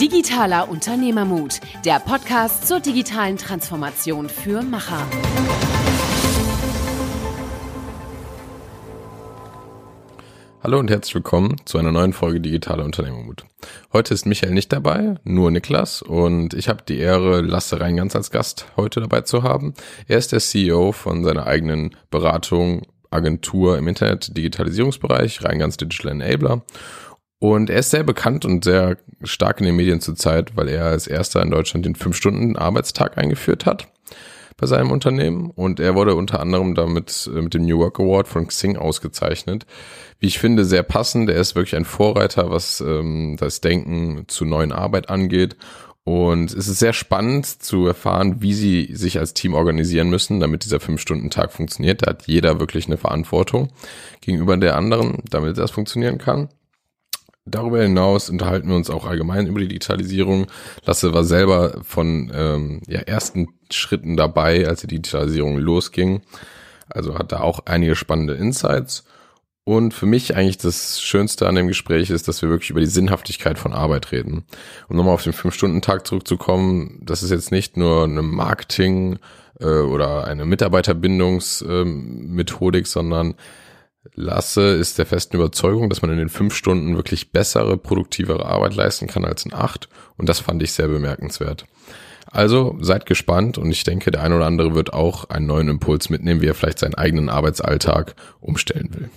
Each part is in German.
Digitaler Unternehmermut, der Podcast zur digitalen Transformation für Macher. Hallo und herzlich willkommen zu einer neuen Folge Digitaler Unternehmermut. Heute ist Michael nicht dabei, nur Niklas und ich habe die Ehre, Lasse Reingans als Gast heute dabei zu haben. Er ist der CEO von seiner eigenen Beratung Agentur im Internet Digitalisierungsbereich, Reingans Digital Enabler und er ist sehr bekannt und sehr stark in den Medien zurzeit, weil er als erster in Deutschland den 5-Stunden-Arbeitstag eingeführt hat bei seinem Unternehmen. Und er wurde unter anderem damit äh, mit dem New Work Award von Xing ausgezeichnet. Wie ich finde, sehr passend. Er ist wirklich ein Vorreiter, was ähm, das Denken zu neuen Arbeit angeht. Und es ist sehr spannend zu erfahren, wie sie sich als Team organisieren müssen, damit dieser Fünf-Stunden-Tag funktioniert. Da hat jeder wirklich eine Verantwortung gegenüber der anderen, damit das funktionieren kann. Darüber hinaus unterhalten wir uns auch allgemein über die Digitalisierung. Lasse war selber von ähm, ja, ersten Schritten dabei, als die Digitalisierung losging. Also hat da auch einige spannende Insights. Und für mich eigentlich das Schönste an dem Gespräch ist, dass wir wirklich über die Sinnhaftigkeit von Arbeit reden. Um nochmal auf den Fünf-Stunden-Tag zurückzukommen, das ist jetzt nicht nur eine Marketing- äh, oder eine Mitarbeiterbindungsmethodik, äh, sondern Lasse ist der festen Überzeugung, dass man in den fünf Stunden wirklich bessere, produktivere Arbeit leisten kann als in acht. Und das fand ich sehr bemerkenswert. Also seid gespannt und ich denke, der eine oder andere wird auch einen neuen Impuls mitnehmen, wie er vielleicht seinen eigenen Arbeitsalltag umstellen will.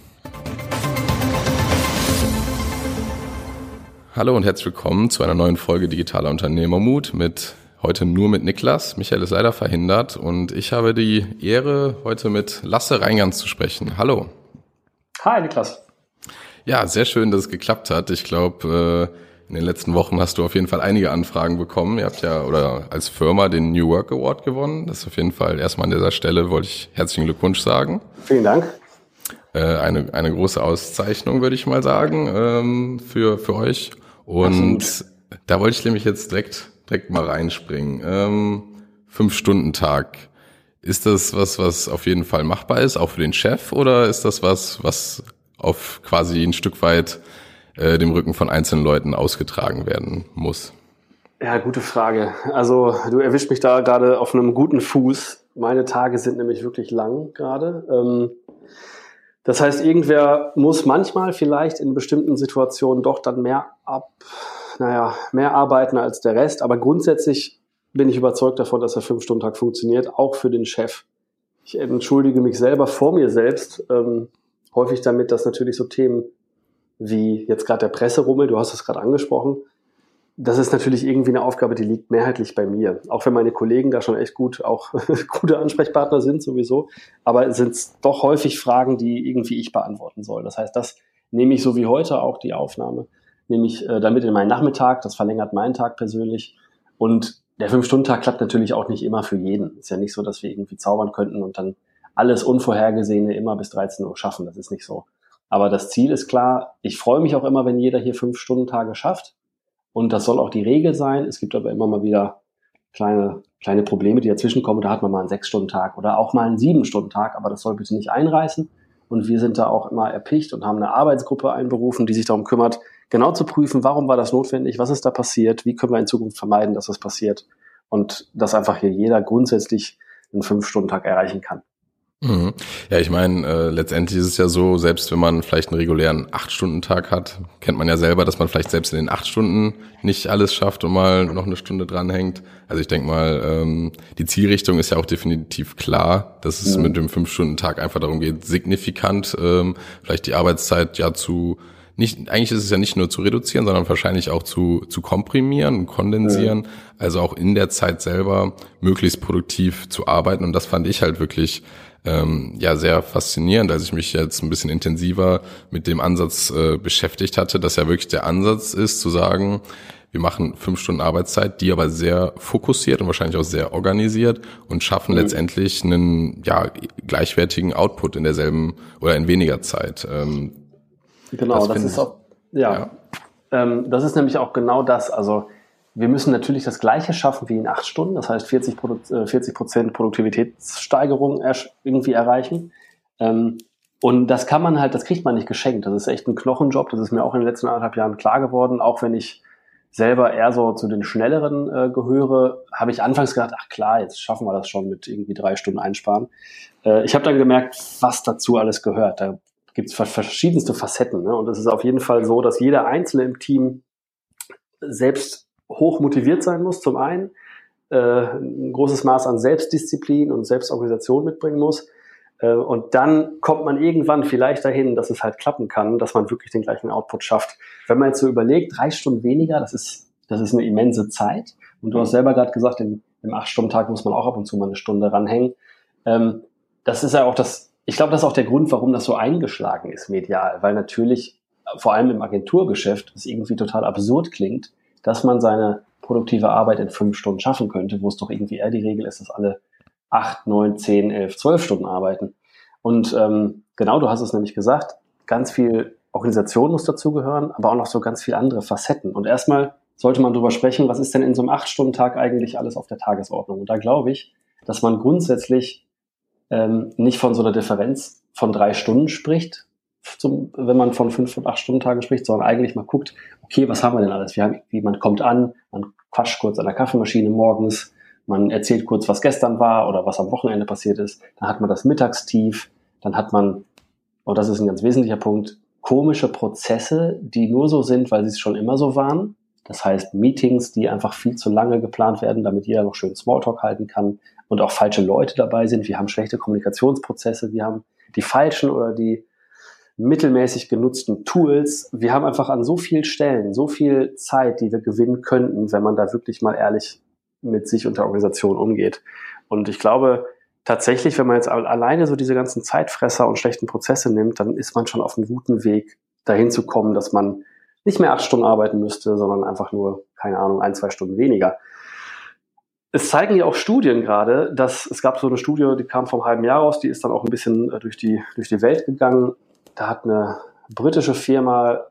Hallo und herzlich willkommen zu einer neuen Folge Digitaler Unternehmermut mit heute nur mit Niklas. Michael ist leider verhindert und ich habe die Ehre, heute mit Lasse Reingans zu sprechen. Hallo. Hi, Niklas. Ja, sehr schön, dass es geklappt hat. Ich glaube, äh, in den letzten Wochen hast du auf jeden Fall einige Anfragen bekommen. Ihr habt ja oder als Firma den New Work Award gewonnen. Das ist auf jeden Fall erstmal an dieser Stelle wollte ich herzlichen Glückwunsch sagen. Vielen Dank. Äh, eine, eine große Auszeichnung, würde ich mal sagen, ähm, für, für euch. Und Absolut. da wollte ich nämlich jetzt direkt, direkt mal reinspringen. Ähm, Fünf-Stunden-Tag. Ist das was, was auf jeden Fall machbar ist, auch für den Chef, oder ist das was, was auf quasi ein Stück weit äh, dem Rücken von einzelnen Leuten ausgetragen werden muss? Ja, gute Frage. Also du erwischt mich da gerade auf einem guten Fuß. Meine Tage sind nämlich wirklich lang gerade. Ähm, das heißt, irgendwer muss manchmal vielleicht in bestimmten Situationen doch dann mehr ab, naja, mehr arbeiten als der Rest. Aber grundsätzlich bin ich überzeugt davon, dass der Fünf-Stunden-Tag funktioniert, auch für den Chef. Ich entschuldige mich selber vor mir selbst, ähm, häufig damit, dass natürlich so Themen wie jetzt gerade der Presserummel, du hast es gerade angesprochen, das ist natürlich irgendwie eine Aufgabe, die liegt mehrheitlich bei mir. Auch wenn meine Kollegen da schon echt gut, auch gute Ansprechpartner sind sowieso, aber es sind doch häufig Fragen, die irgendwie ich beantworten soll. Das heißt, das nehme ich so wie heute auch die Aufnahme, nehme ich äh, damit in meinen Nachmittag, das verlängert meinen Tag persönlich und der Fünf-Stunden-Tag klappt natürlich auch nicht immer für jeden. Ist ja nicht so, dass wir irgendwie zaubern könnten und dann alles Unvorhergesehene immer bis 13 Uhr schaffen. Das ist nicht so. Aber das Ziel ist klar. Ich freue mich auch immer, wenn jeder hier Fünf-Stunden-Tage schafft. Und das soll auch die Regel sein. Es gibt aber immer mal wieder kleine, kleine Probleme, die dazwischen kommen. Da hat man mal einen Sechs-Stunden-Tag oder auch mal einen Sieben-Stunden-Tag. Aber das soll bitte nicht einreißen. Und wir sind da auch immer erpicht und haben eine Arbeitsgruppe einberufen, die sich darum kümmert, genau zu prüfen, warum war das notwendig, was ist da passiert, wie können wir in Zukunft vermeiden, dass das passiert und dass einfach hier jeder grundsätzlich einen Fünf-Stunden-Tag erreichen kann. Mhm. Ja, ich meine, äh, letztendlich ist es ja so, selbst wenn man vielleicht einen regulären Acht-Stunden-Tag hat, kennt man ja selber, dass man vielleicht selbst in den acht Stunden nicht alles schafft und mal noch eine Stunde dranhängt. Also ich denke mal, ähm, die Zielrichtung ist ja auch definitiv klar, dass es mhm. mit dem Fünf-Stunden-Tag einfach darum geht, signifikant ähm, vielleicht die Arbeitszeit ja zu nicht, eigentlich ist es ja nicht nur zu reduzieren, sondern wahrscheinlich auch zu, zu komprimieren und kondensieren. Ja. Also auch in der Zeit selber möglichst produktiv zu arbeiten. Und das fand ich halt wirklich ähm, ja sehr faszinierend, als ich mich jetzt ein bisschen intensiver mit dem Ansatz äh, beschäftigt hatte, dass ja wirklich der Ansatz ist zu sagen, wir machen fünf Stunden Arbeitszeit, die aber sehr fokussiert und wahrscheinlich auch sehr organisiert und schaffen mhm. letztendlich einen ja, gleichwertigen Output in derselben oder in weniger Zeit. Ähm, genau, das, das ist auch, ja, ja. Ähm, das ist nämlich auch genau das. Also wir müssen natürlich das Gleiche schaffen wie in acht Stunden, das heißt 40 äh, Prozent Produktivitätssteigerung irgendwie erreichen. Ähm, und das kann man halt, das kriegt man nicht geschenkt. Das ist echt ein Knochenjob. Das ist mir auch in den letzten anderthalb Jahren klar geworden, auch wenn ich selber eher so zu den schnelleren äh, gehöre, habe ich anfangs gedacht, ach klar, jetzt schaffen wir das schon mit irgendwie drei Stunden einsparen. Äh, ich habe dann gemerkt, was dazu alles gehört. Da gibt es verschiedenste Facetten. Ne? Und es ist auf jeden Fall so, dass jeder Einzelne im Team selbst hoch motiviert sein muss, zum einen, äh, ein großes Maß an Selbstdisziplin und Selbstorganisation mitbringen muss. Äh, und dann kommt man irgendwann vielleicht dahin, dass es halt klappen kann, dass man wirklich den gleichen Output schafft. Wenn man jetzt so überlegt, drei Stunden weniger, das ist, das ist eine immense Zeit. Und du hast selber gerade gesagt, im, im Acht-Stunden-Tag muss man auch ab und zu mal eine Stunde ranhängen. Ähm, das ist ja auch das, ich glaube, das ist auch der Grund, warum das so eingeschlagen ist medial, weil natürlich vor allem im Agenturgeschäft es irgendwie total absurd klingt, dass man seine produktive Arbeit in fünf Stunden schaffen könnte, wo es doch irgendwie eher die Regel ist, dass alle acht, neun, zehn, elf, zwölf Stunden arbeiten. Und ähm, genau, du hast es nämlich gesagt, ganz viel Organisation muss dazugehören, aber auch noch so ganz viele andere Facetten. Und erstmal sollte man darüber sprechen, was ist denn in so einem acht-Stunden-Tag eigentlich alles auf der Tagesordnung? Und da glaube ich, dass man grundsätzlich ähm, nicht von so einer Differenz von drei Stunden spricht, zum, wenn man von fünf und acht Stunden Tagen spricht, sondern eigentlich mal guckt, okay, was haben wir denn alles? Wir haben, wie man kommt an, man quatscht kurz an der Kaffeemaschine morgens, man erzählt kurz, was gestern war oder was am Wochenende passiert ist, dann hat man das Mittagstief, dann hat man, und das ist ein ganz wesentlicher Punkt, komische Prozesse, die nur so sind, weil sie es schon immer so waren. Das heißt Meetings, die einfach viel zu lange geplant werden, damit jeder noch schön Smalltalk halten kann und auch falsche Leute dabei sind. Wir haben schlechte Kommunikationsprozesse, wir haben die falschen oder die mittelmäßig genutzten Tools. Wir haben einfach an so vielen Stellen so viel Zeit, die wir gewinnen könnten, wenn man da wirklich mal ehrlich mit sich und der Organisation umgeht. Und ich glaube, tatsächlich, wenn man jetzt alleine so diese ganzen Zeitfresser und schlechten Prozesse nimmt, dann ist man schon auf einem guten Weg, dahin zu kommen, dass man nicht mehr acht Stunden arbeiten müsste, sondern einfach nur, keine Ahnung, ein, zwei Stunden weniger. Es zeigen ja auch Studien gerade, dass es gab so eine Studie, die kam vom halben Jahr raus, die ist dann auch ein bisschen äh, durch die, durch die Welt gegangen. Da hat eine britische Firma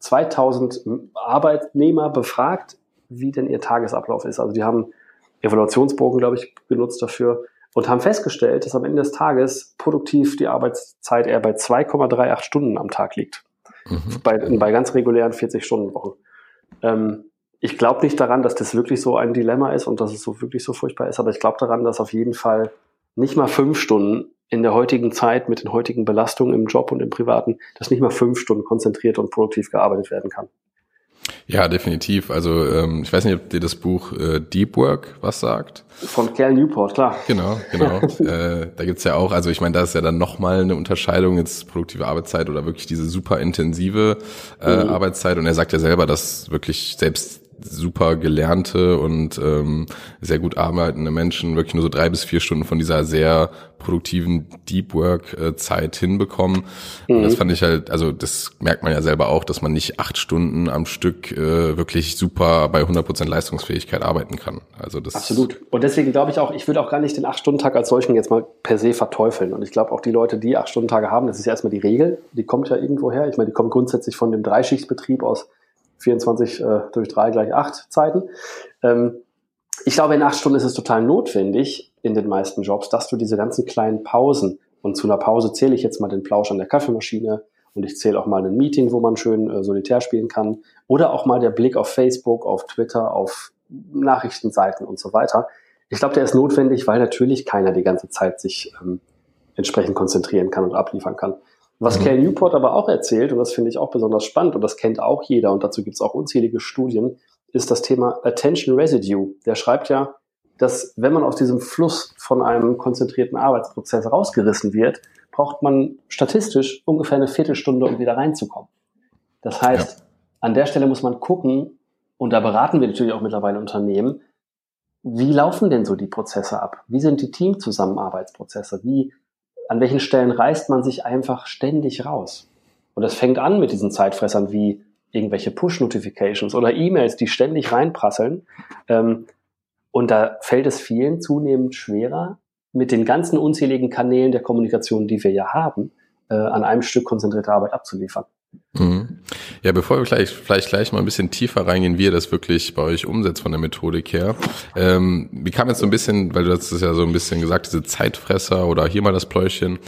2000 Arbeitnehmer befragt, wie denn ihr Tagesablauf ist. Also die haben Evaluationsbogen, glaube ich, genutzt dafür und haben festgestellt, dass am Ende des Tages produktiv die Arbeitszeit eher bei 2,38 Stunden am Tag liegt. Mhm. Bei, bei ganz regulären 40-Stunden-Wochen. Ähm, ich glaube nicht daran, dass das wirklich so ein Dilemma ist und dass es so wirklich so furchtbar ist, aber ich glaube daran, dass auf jeden Fall nicht mal fünf Stunden in der heutigen Zeit mit den heutigen Belastungen im Job und im Privaten, dass nicht mal fünf Stunden konzentriert und produktiv gearbeitet werden kann. Ja, definitiv. Also ähm, ich weiß nicht, ob dir das Buch äh, Deep Work was sagt. Von Cal Newport, klar. Genau, genau. äh, da gibt's ja auch, also ich meine, da ist ja dann nochmal eine Unterscheidung, jetzt produktive Arbeitszeit oder wirklich diese super intensive äh, mhm. Arbeitszeit. Und er sagt ja selber, dass wirklich selbst super gelernte und ähm, sehr gut arbeitende Menschen wirklich nur so drei bis vier Stunden von dieser sehr produktiven Deep Work äh, Zeit hinbekommen. Mhm. Und das mhm. fand ich halt, also das merkt man ja selber auch, dass man nicht acht Stunden am Stück äh, wirklich super bei 100 Prozent Leistungsfähigkeit arbeiten kann. Also das Absolut. Und deswegen glaube ich auch, ich würde auch gar nicht den Acht-Stunden-Tag als solchen jetzt mal per se verteufeln. Und ich glaube auch die Leute, die Acht-Stunden-Tage haben, das ist ja erstmal die Regel, die kommt ja irgendwo her. Ich meine, die kommt grundsätzlich von dem Dreischichtsbetrieb aus 24 äh, durch 3 gleich 8 Zeiten. Ähm, ich glaube, in acht Stunden ist es total notwendig in den meisten Jobs, dass du diese ganzen kleinen Pausen, und zu einer Pause zähle ich jetzt mal den Plausch an der Kaffeemaschine und ich zähle auch mal ein Meeting, wo man schön äh, solitär spielen kann, oder auch mal der Blick auf Facebook, auf Twitter, auf Nachrichtenseiten und so weiter. Ich glaube, der ist notwendig, weil natürlich keiner die ganze Zeit sich ähm, entsprechend konzentrieren kann und abliefern kann. Was mhm. Cal Newport aber auch erzählt, und das finde ich auch besonders spannend, und das kennt auch jeder, und dazu gibt es auch unzählige Studien, ist das Thema Attention Residue. Der schreibt ja, dass wenn man aus diesem Fluss von einem konzentrierten Arbeitsprozess rausgerissen wird, braucht man statistisch ungefähr eine Viertelstunde, um wieder reinzukommen. Das heißt, ja. an der Stelle muss man gucken, und da beraten wir natürlich auch mittlerweile Unternehmen, wie laufen denn so die Prozesse ab? Wie sind die Teamzusammenarbeitsprozesse? Wie an welchen Stellen reißt man sich einfach ständig raus? Und das fängt an mit diesen Zeitfressern wie irgendwelche Push-Notifications oder E-Mails, die ständig reinprasseln. Ähm, und da fällt es vielen zunehmend schwerer, mit den ganzen unzähligen Kanälen der Kommunikation, die wir ja haben, äh, an einem Stück konzentrierte Arbeit abzuliefern. Mhm. Ja, bevor wir gleich, vielleicht gleich mal ein bisschen tiefer reingehen, wie ihr das wirklich bei euch umsetzt von der Methodik her. Ähm, wie kam jetzt so ein bisschen, weil du hast es ja so ein bisschen gesagt, diese Zeitfresser oder hier mal das Pläuschen.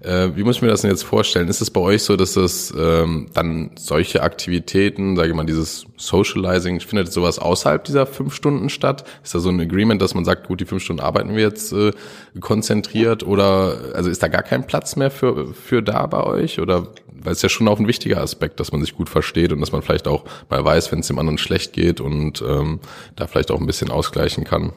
Äh, wie muss ich mir das denn jetzt vorstellen? Ist es bei euch so, dass es ähm, dann solche Aktivitäten, sage ich mal, dieses Socializing, findet sowas außerhalb dieser fünf Stunden statt? Ist da so ein Agreement, dass man sagt, gut, die fünf Stunden arbeiten wir jetzt äh, konzentriert oder also ist da gar kein Platz mehr für, für da bei euch? Oder weil es ja schon auch ein wichtiger Aspekt, dass man sich gut versteht und dass man vielleicht auch mal weiß, wenn es dem anderen schlecht geht und ähm, da vielleicht auch ein bisschen ausgleichen kann.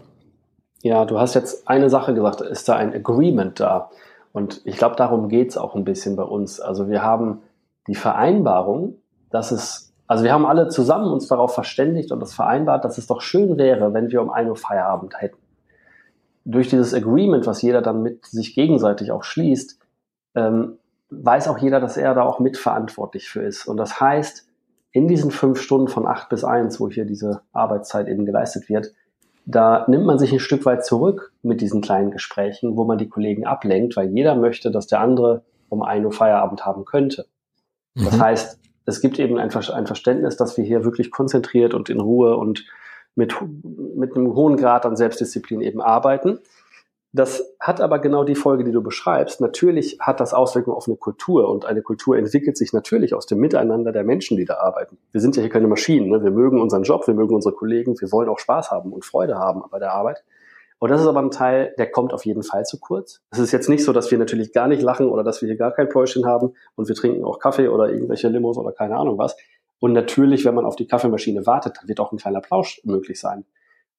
Ja, du hast jetzt eine Sache gesagt, ist da ein Agreement da? Und ich glaube, darum geht's auch ein bisschen bei uns. Also wir haben die Vereinbarung, dass es, also wir haben alle zusammen uns darauf verständigt und das vereinbart, dass es doch schön wäre, wenn wir um ein Uhr Feierabend hätten. Durch dieses Agreement, was jeder dann mit sich gegenseitig auch schließt, ähm, weiß auch jeder, dass er da auch mitverantwortlich für ist. Und das heißt, in diesen fünf Stunden von acht bis eins, wo hier diese Arbeitszeit eben geleistet wird, da nimmt man sich ein Stück weit zurück mit diesen kleinen Gesprächen, wo man die Kollegen ablenkt, weil jeder möchte, dass der andere um ein Uhr Feierabend haben könnte. Mhm. Das heißt, es gibt eben ein, Verständnis, dass wir hier wirklich konzentriert und in Ruhe und mit, mit einem hohen Grad an Selbstdisziplin eben arbeiten. Das hat aber genau die Folge, die du beschreibst. Natürlich hat das Auswirkungen auf eine Kultur und eine Kultur entwickelt sich natürlich aus dem Miteinander der Menschen, die da arbeiten. Wir sind ja hier keine Maschinen. Ne? Wir mögen unseren Job, wir mögen unsere Kollegen, wir wollen auch Spaß haben und Freude haben bei der Arbeit. Und das ist aber ein Teil, der kommt auf jeden Fall zu kurz. Es ist jetzt nicht so, dass wir natürlich gar nicht lachen oder dass wir hier gar kein Pläuschen haben und wir trinken auch Kaffee oder irgendwelche Limos oder keine Ahnung was. Und natürlich, wenn man auf die Kaffeemaschine wartet, dann wird auch ein kleiner Plausch möglich sein.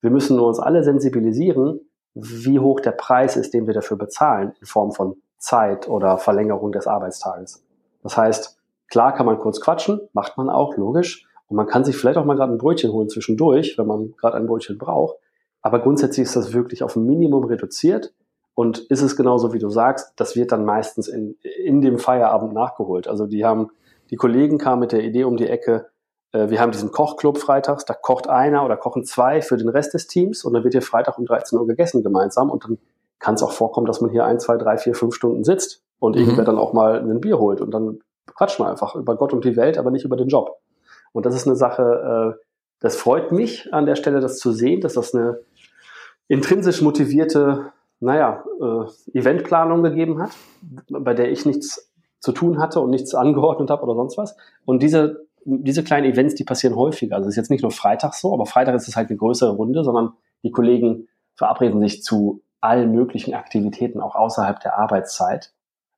Wir müssen nur uns alle sensibilisieren, wie hoch der Preis ist, den wir dafür bezahlen, in Form von Zeit oder Verlängerung des Arbeitstages. Das heißt, klar kann man kurz quatschen, macht man auch, logisch. Und man kann sich vielleicht auch mal gerade ein Brötchen holen zwischendurch, wenn man gerade ein Brötchen braucht. Aber grundsätzlich ist das wirklich auf ein Minimum reduziert. Und ist es genauso, wie du sagst, das wird dann meistens in, in dem Feierabend nachgeholt. Also die haben, die Kollegen kamen mit der Idee um die Ecke, wir haben diesen Kochclub freitags, da kocht einer oder kochen zwei für den Rest des Teams und dann wird hier Freitag um 13 Uhr gegessen gemeinsam und dann kann es auch vorkommen, dass man hier ein, zwei, drei, vier, fünf Stunden sitzt und mhm. irgendwer dann auch mal ein Bier holt und dann quatscht man einfach über Gott und die Welt, aber nicht über den Job. Und das ist eine Sache, äh, das freut mich an der Stelle, das zu sehen, dass das eine intrinsisch motivierte, naja, äh, Eventplanung gegeben hat, bei der ich nichts zu tun hatte und nichts angeordnet habe oder sonst was. Und diese diese kleinen Events, die passieren häufiger. Also es ist jetzt nicht nur Freitag so, aber Freitag ist es halt eine größere Runde, sondern die Kollegen verabreden sich zu allen möglichen Aktivitäten auch außerhalb der Arbeitszeit,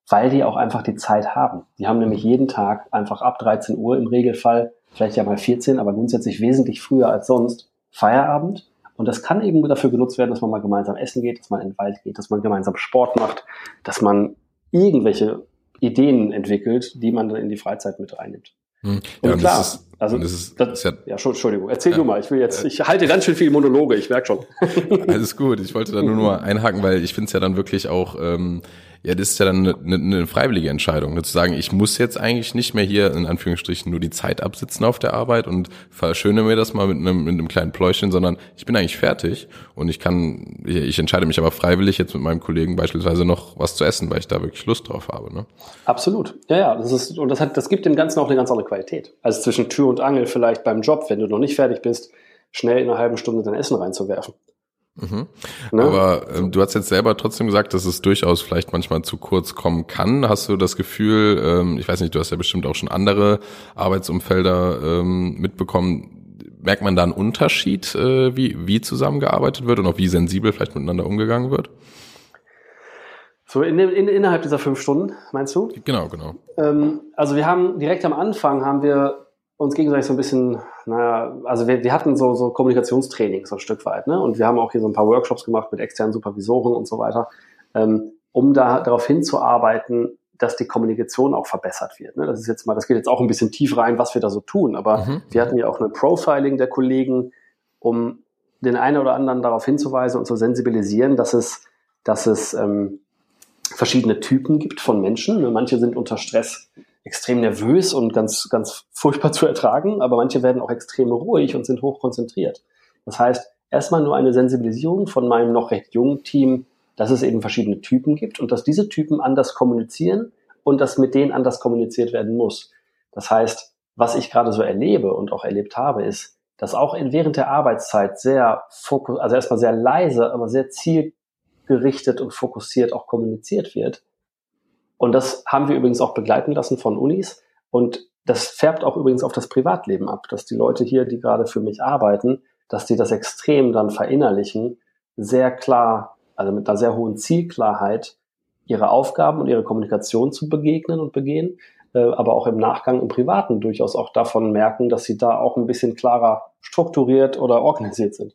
weil die auch einfach die Zeit haben. Die haben nämlich jeden Tag einfach ab 13 Uhr im Regelfall, vielleicht ja mal 14, aber grundsätzlich wesentlich früher als sonst, Feierabend. Und das kann eben dafür genutzt werden, dass man mal gemeinsam essen geht, dass man in den Wald geht, dass man gemeinsam Sport macht, dass man irgendwelche Ideen entwickelt, die man dann in die Freizeit mit reinnimmt. Hm. Ja, und klar, das ist, also das ist, das, ja, ja, Entschuldigung, erzähl ja, du mal. Ich will jetzt, ich halte ganz schön viele Monologe, ich merke schon. Alles gut. Ich wollte da nur mal einhaken, weil ich finde es ja dann wirklich auch ähm, ja, das ist ja dann eine, eine freiwillige Entscheidung, ne, zu sagen, ich muss jetzt eigentlich nicht mehr hier in Anführungsstrichen nur die Zeit absitzen auf der Arbeit und verschöne mir das mal mit einem, mit einem kleinen Pläuschen, sondern ich bin eigentlich fertig und ich kann, ich, ich entscheide mich aber freiwillig jetzt mit meinem Kollegen beispielsweise noch was zu essen, weil ich da wirklich Lust drauf habe. Ne? Absolut, ja, ja, das ist und das hat, das gibt dem Ganzen auch eine ganz andere Qualität. Also zwischen Tür und Angel vielleicht beim Job, wenn du noch nicht fertig bist, schnell in einer halben Stunde dein Essen reinzuwerfen. Mhm. Ne? Aber ähm, du hast jetzt selber trotzdem gesagt, dass es durchaus vielleicht manchmal zu kurz kommen kann. Hast du das Gefühl, ähm, ich weiß nicht, du hast ja bestimmt auch schon andere Arbeitsumfelder ähm, mitbekommen, merkt man da einen Unterschied, äh, wie, wie zusammengearbeitet wird und auch wie sensibel vielleicht miteinander umgegangen wird? So in, in, innerhalb dieser fünf Stunden, meinst du? Genau, genau. Ähm, also wir haben direkt am Anfang haben wir uns gegenseitig so ein bisschen, naja, also wir, wir hatten so, so Kommunikationstraining so ein Stück weit, ne? Und wir haben auch hier so ein paar Workshops gemacht mit externen Supervisoren und so weiter, ähm, um da darauf hinzuarbeiten, dass die Kommunikation auch verbessert wird. Ne? Das ist jetzt mal, das geht jetzt auch ein bisschen tief rein, was wir da so tun, aber mhm. wir hatten ja auch eine Profiling der Kollegen, um den einen oder anderen darauf hinzuweisen und zu sensibilisieren, dass es, dass es ähm, verschiedene Typen gibt von Menschen. Ne? Manche sind unter Stress extrem nervös und ganz, ganz furchtbar zu ertragen, aber manche werden auch extrem ruhig und sind hoch konzentriert. Das heißt, erstmal nur eine Sensibilisierung von meinem noch recht jungen Team, dass es eben verschiedene Typen gibt und dass diese Typen anders kommunizieren und dass mit denen anders kommuniziert werden muss. Das heißt, was ich gerade so erlebe und auch erlebt habe, ist, dass auch in, während der Arbeitszeit sehr fokus, also erstmal sehr leise, aber sehr zielgerichtet und fokussiert auch kommuniziert wird. Und das haben wir übrigens auch begleiten lassen von Unis. Und das färbt auch übrigens auf das Privatleben ab, dass die Leute hier, die gerade für mich arbeiten, dass die das extrem dann verinnerlichen, sehr klar, also mit einer sehr hohen Zielklarheit, ihre Aufgaben und ihre Kommunikation zu begegnen und begehen, äh, aber auch im Nachgang im Privaten durchaus auch davon merken, dass sie da auch ein bisschen klarer strukturiert oder organisiert sind.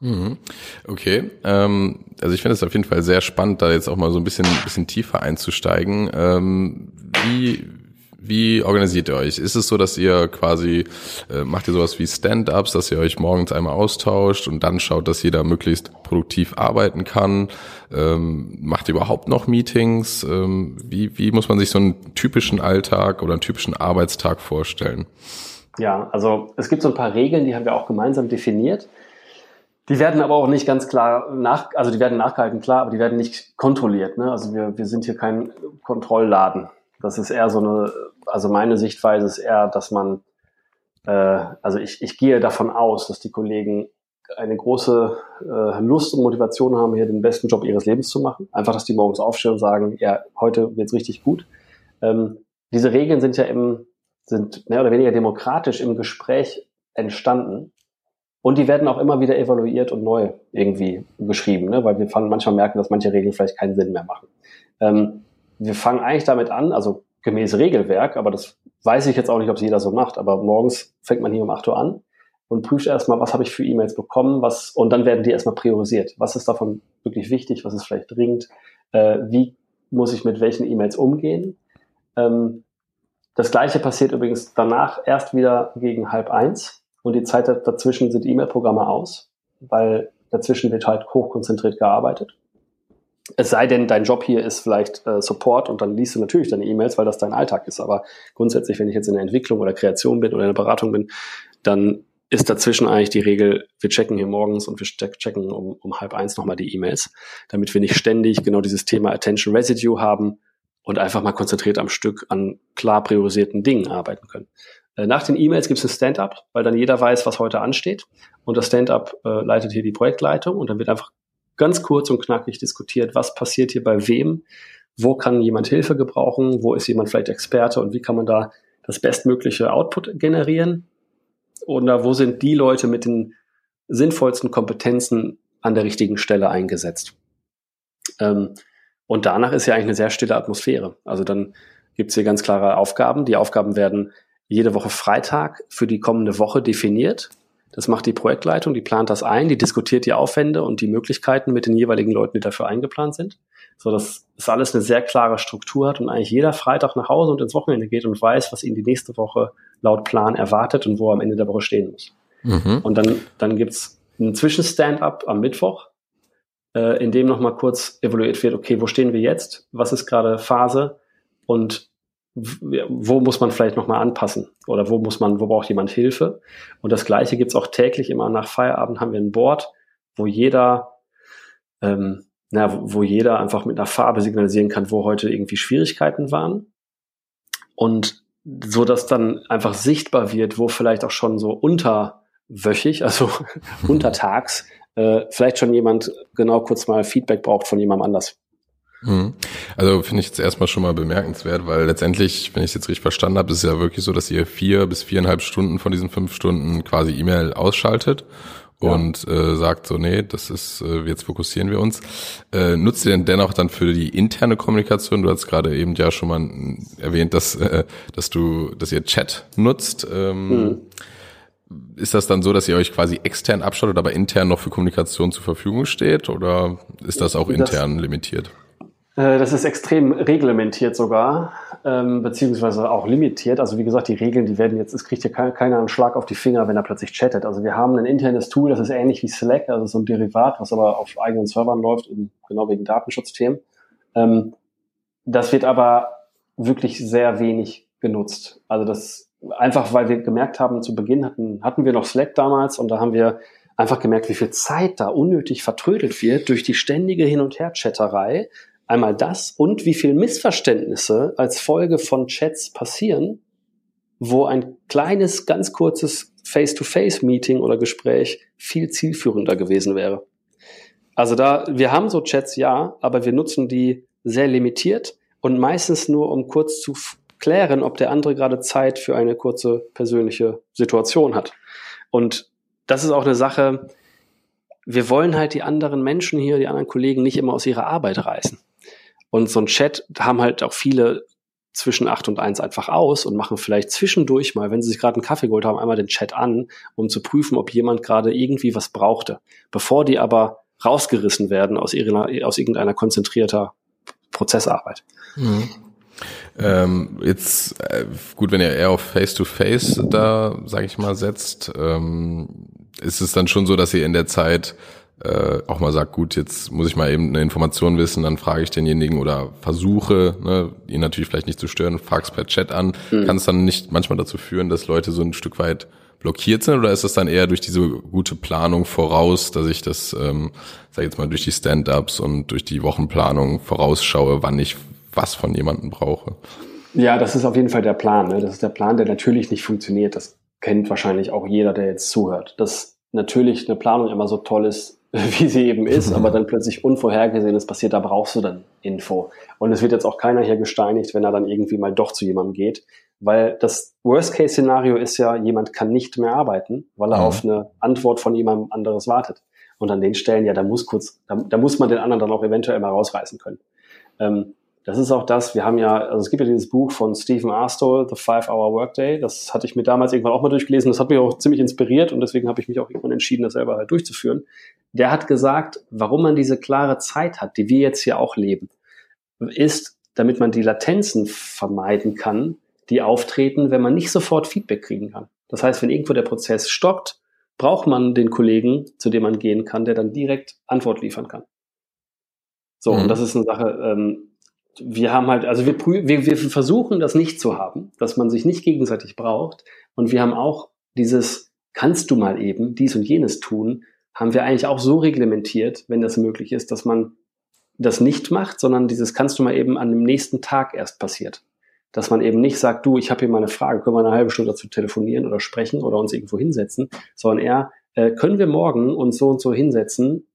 Mhm. Okay, ähm, also ich finde es auf jeden Fall sehr spannend, da jetzt auch mal so ein bisschen, bisschen tiefer einzusteigen. Ähm, wie, wie organisiert ihr euch? Ist es so, dass ihr quasi, äh, macht ihr sowas wie Stand-ups, dass ihr euch morgens einmal austauscht und dann schaut, dass jeder möglichst produktiv arbeiten kann? Ähm, macht ihr überhaupt noch Meetings? Ähm, wie, wie muss man sich so einen typischen Alltag oder einen typischen Arbeitstag vorstellen? Ja, also es gibt so ein paar Regeln, die haben wir auch gemeinsam definiert. Die werden aber auch nicht ganz klar nach, also die werden nachgehalten, klar, aber die werden nicht kontrolliert. Ne? Also wir, wir sind hier kein Kontrollladen. Das ist eher so eine, also meine Sichtweise ist eher, dass man, äh, also ich, ich gehe davon aus, dass die Kollegen eine große äh, Lust und Motivation haben, hier den besten Job ihres Lebens zu machen. Einfach, dass die morgens aufstehen und sagen, ja, heute wird's richtig gut. Ähm, diese Regeln sind ja im, sind mehr oder weniger demokratisch im Gespräch entstanden. Und die werden auch immer wieder evaluiert und neu irgendwie geschrieben, ne? weil wir manchmal merken, dass manche Regeln vielleicht keinen Sinn mehr machen. Ähm, wir fangen eigentlich damit an, also gemäß Regelwerk, aber das weiß ich jetzt auch nicht, ob es jeder so macht, aber morgens fängt man hier um 8 Uhr an und prüft erstmal, was habe ich für E-Mails bekommen, was, und dann werden die erstmal priorisiert. Was ist davon wirklich wichtig, was ist vielleicht dringend, äh, wie muss ich mit welchen E-Mails umgehen. Ähm, das gleiche passiert übrigens danach erst wieder gegen halb eins und die Zeit dazwischen sind E-Mail-Programme aus, weil dazwischen wird halt hochkonzentriert gearbeitet. Es sei denn, dein Job hier ist vielleicht äh, Support und dann liest du natürlich deine E-Mails, weil das dein Alltag ist. Aber grundsätzlich, wenn ich jetzt in der Entwicklung oder Kreation bin oder in der Beratung bin, dann ist dazwischen eigentlich die Regel, wir checken hier morgens und wir checken um, um halb eins nochmal die E-Mails, damit wir nicht ständig genau dieses Thema Attention Residue haben und einfach mal konzentriert am Stück an klar priorisierten Dingen arbeiten können. Äh, nach den E-Mails gibt es ein Stand-up, weil dann jeder weiß, was heute ansteht. Und das Stand-up äh, leitet hier die Projektleitung und dann wird einfach ganz kurz und knackig diskutiert, was passiert hier bei wem, wo kann jemand Hilfe gebrauchen, wo ist jemand vielleicht Experte und wie kann man da das bestmögliche Output generieren oder wo sind die Leute mit den sinnvollsten Kompetenzen an der richtigen Stelle eingesetzt. Ähm, und danach ist ja eigentlich eine sehr stille Atmosphäre. Also dann gibt es hier ganz klare Aufgaben. Die Aufgaben werden jede Woche Freitag für die kommende Woche definiert. Das macht die Projektleitung, die plant das ein, die diskutiert die Aufwände und die Möglichkeiten mit den jeweiligen Leuten, die dafür eingeplant sind. So dass es alles eine sehr klare Struktur hat und eigentlich jeder Freitag nach Hause und ins Wochenende geht und weiß, was ihn die nächste Woche laut Plan erwartet und wo er am Ende der Woche stehen muss. Mhm. Und dann, dann gibt's einen Zwischenstand-up am Mittwoch, äh, in dem nochmal kurz evaluiert wird, okay, wo stehen wir jetzt? Was ist gerade Phase? Und wo muss man vielleicht nochmal anpassen oder wo muss man, wo braucht jemand Hilfe? Und das Gleiche gibt's auch täglich immer nach Feierabend haben wir ein Board, wo jeder, ähm, na, wo jeder einfach mit einer Farbe signalisieren kann, wo heute irgendwie Schwierigkeiten waren. Und so dass dann einfach sichtbar wird, wo vielleicht auch schon so unterwöchig, also untertags, äh, vielleicht schon jemand genau kurz mal Feedback braucht von jemandem anders. Mhm. Also finde ich jetzt erstmal schon mal bemerkenswert, weil letztendlich, wenn ich es jetzt richtig verstanden habe, ist es ja wirklich so, dass ihr vier bis viereinhalb Stunden von diesen fünf Stunden quasi E-Mail ausschaltet ja. und äh, sagt so, nee, das ist, äh, jetzt fokussieren wir uns. Äh, nutzt ihr denn dennoch dann für die interne Kommunikation? Du hast gerade eben ja schon mal erwähnt, dass, äh, dass du, dass ihr Chat nutzt. Ähm, mhm. Ist das dann so, dass ihr euch quasi extern abschottet, aber intern noch für Kommunikation zur Verfügung steht? Oder ist das auch intern das, limitiert? Äh, das ist extrem reglementiert sogar, ähm, beziehungsweise auch limitiert. Also wie gesagt, die Regeln, die werden jetzt, es kriegt ja keiner einen Schlag auf die Finger, wenn er plötzlich chattet. Also wir haben ein internes Tool, das ist ähnlich wie Slack, also so ein Derivat, was aber auf eigenen Servern läuft, genau wegen Datenschutzthemen. Ähm, das wird aber wirklich sehr wenig genutzt. Also das einfach, weil wir gemerkt haben, zu Beginn hatten, hatten wir noch Slack damals und da haben wir einfach gemerkt, wie viel Zeit da unnötig vertrödelt wird durch die ständige Hin- und Her-Chatterei Einmal das und wie viel Missverständnisse als Folge von Chats passieren, wo ein kleines, ganz kurzes Face-to-Face-Meeting oder Gespräch viel zielführender gewesen wäre. Also da, wir haben so Chats, ja, aber wir nutzen die sehr limitiert und meistens nur, um kurz zu klären, ob der andere gerade Zeit für eine kurze persönliche Situation hat. Und das ist auch eine Sache, wir wollen halt die anderen Menschen hier, die anderen Kollegen nicht immer aus ihrer Arbeit reißen. Und so ein Chat haben halt auch viele zwischen acht und eins einfach aus und machen vielleicht zwischendurch mal, wenn sie sich gerade einen Kaffee geholt haben, einmal den Chat an, um zu prüfen, ob jemand gerade irgendwie was brauchte. Bevor die aber rausgerissen werden aus, ihrer, aus irgendeiner konzentrierter Prozessarbeit. Mhm. Ähm, jetzt äh, gut, wenn ihr eher auf Face-to-Face -face da, sage ich mal, setzt, ähm, ist es dann schon so, dass ihr in der Zeit äh, auch mal sagt, gut, jetzt muss ich mal eben eine Information wissen, dann frage ich denjenigen oder versuche, ne, ihn natürlich vielleicht nicht zu stören, frag's per Chat an. Mhm. Kann es dann nicht manchmal dazu führen, dass Leute so ein Stück weit blockiert sind oder ist es dann eher durch diese gute Planung voraus, dass ich das, ähm, sag ich jetzt mal, durch die Stand-ups und durch die Wochenplanung vorausschaue, wann ich was von jemandem brauche? Ja, das ist auf jeden Fall der Plan. Ne? Das ist der Plan, der natürlich nicht funktioniert. Das kennt wahrscheinlich auch jeder, der jetzt zuhört. Dass natürlich eine Planung immer so toll ist, wie sie eben ist, aber dann plötzlich Unvorhergesehenes passiert, da brauchst du dann Info. Und es wird jetzt auch keiner hier gesteinigt, wenn er dann irgendwie mal doch zu jemandem geht. Weil das Worst-Case-Szenario ist ja, jemand kann nicht mehr arbeiten, weil er mhm. auf eine Antwort von jemandem anderes wartet. Und an den Stellen, ja, da muss kurz, da, da muss man den anderen dann auch eventuell mal rausreißen können. Ähm, das ist auch das, wir haben ja, also es gibt ja dieses Buch von Stephen Arstol, The Five-Hour Workday. Das hatte ich mir damals irgendwann auch mal durchgelesen. Das hat mich auch ziemlich inspiriert und deswegen habe ich mich auch irgendwann entschieden, das selber halt durchzuführen. Der hat gesagt, warum man diese klare Zeit hat, die wir jetzt hier auch leben, ist, damit man die Latenzen vermeiden kann, die auftreten, wenn man nicht sofort Feedback kriegen kann. Das heißt, wenn irgendwo der Prozess stockt, braucht man den Kollegen, zu dem man gehen kann, der dann direkt Antwort liefern kann. So, mhm. und das ist eine Sache, ähm, wir haben halt, also wir, wir, wir versuchen das nicht zu haben, dass man sich nicht gegenseitig braucht. Und wir haben auch dieses, kannst du mal eben dies und jenes tun, haben wir eigentlich auch so reglementiert, wenn das möglich ist, dass man das nicht macht, sondern dieses kannst du mal eben an dem nächsten Tag erst passiert. Dass man eben nicht sagt, du, ich habe hier mal eine Frage, können wir eine halbe Stunde dazu telefonieren oder sprechen oder uns irgendwo hinsetzen, sondern eher, äh, können wir morgen uns so und so hinsetzen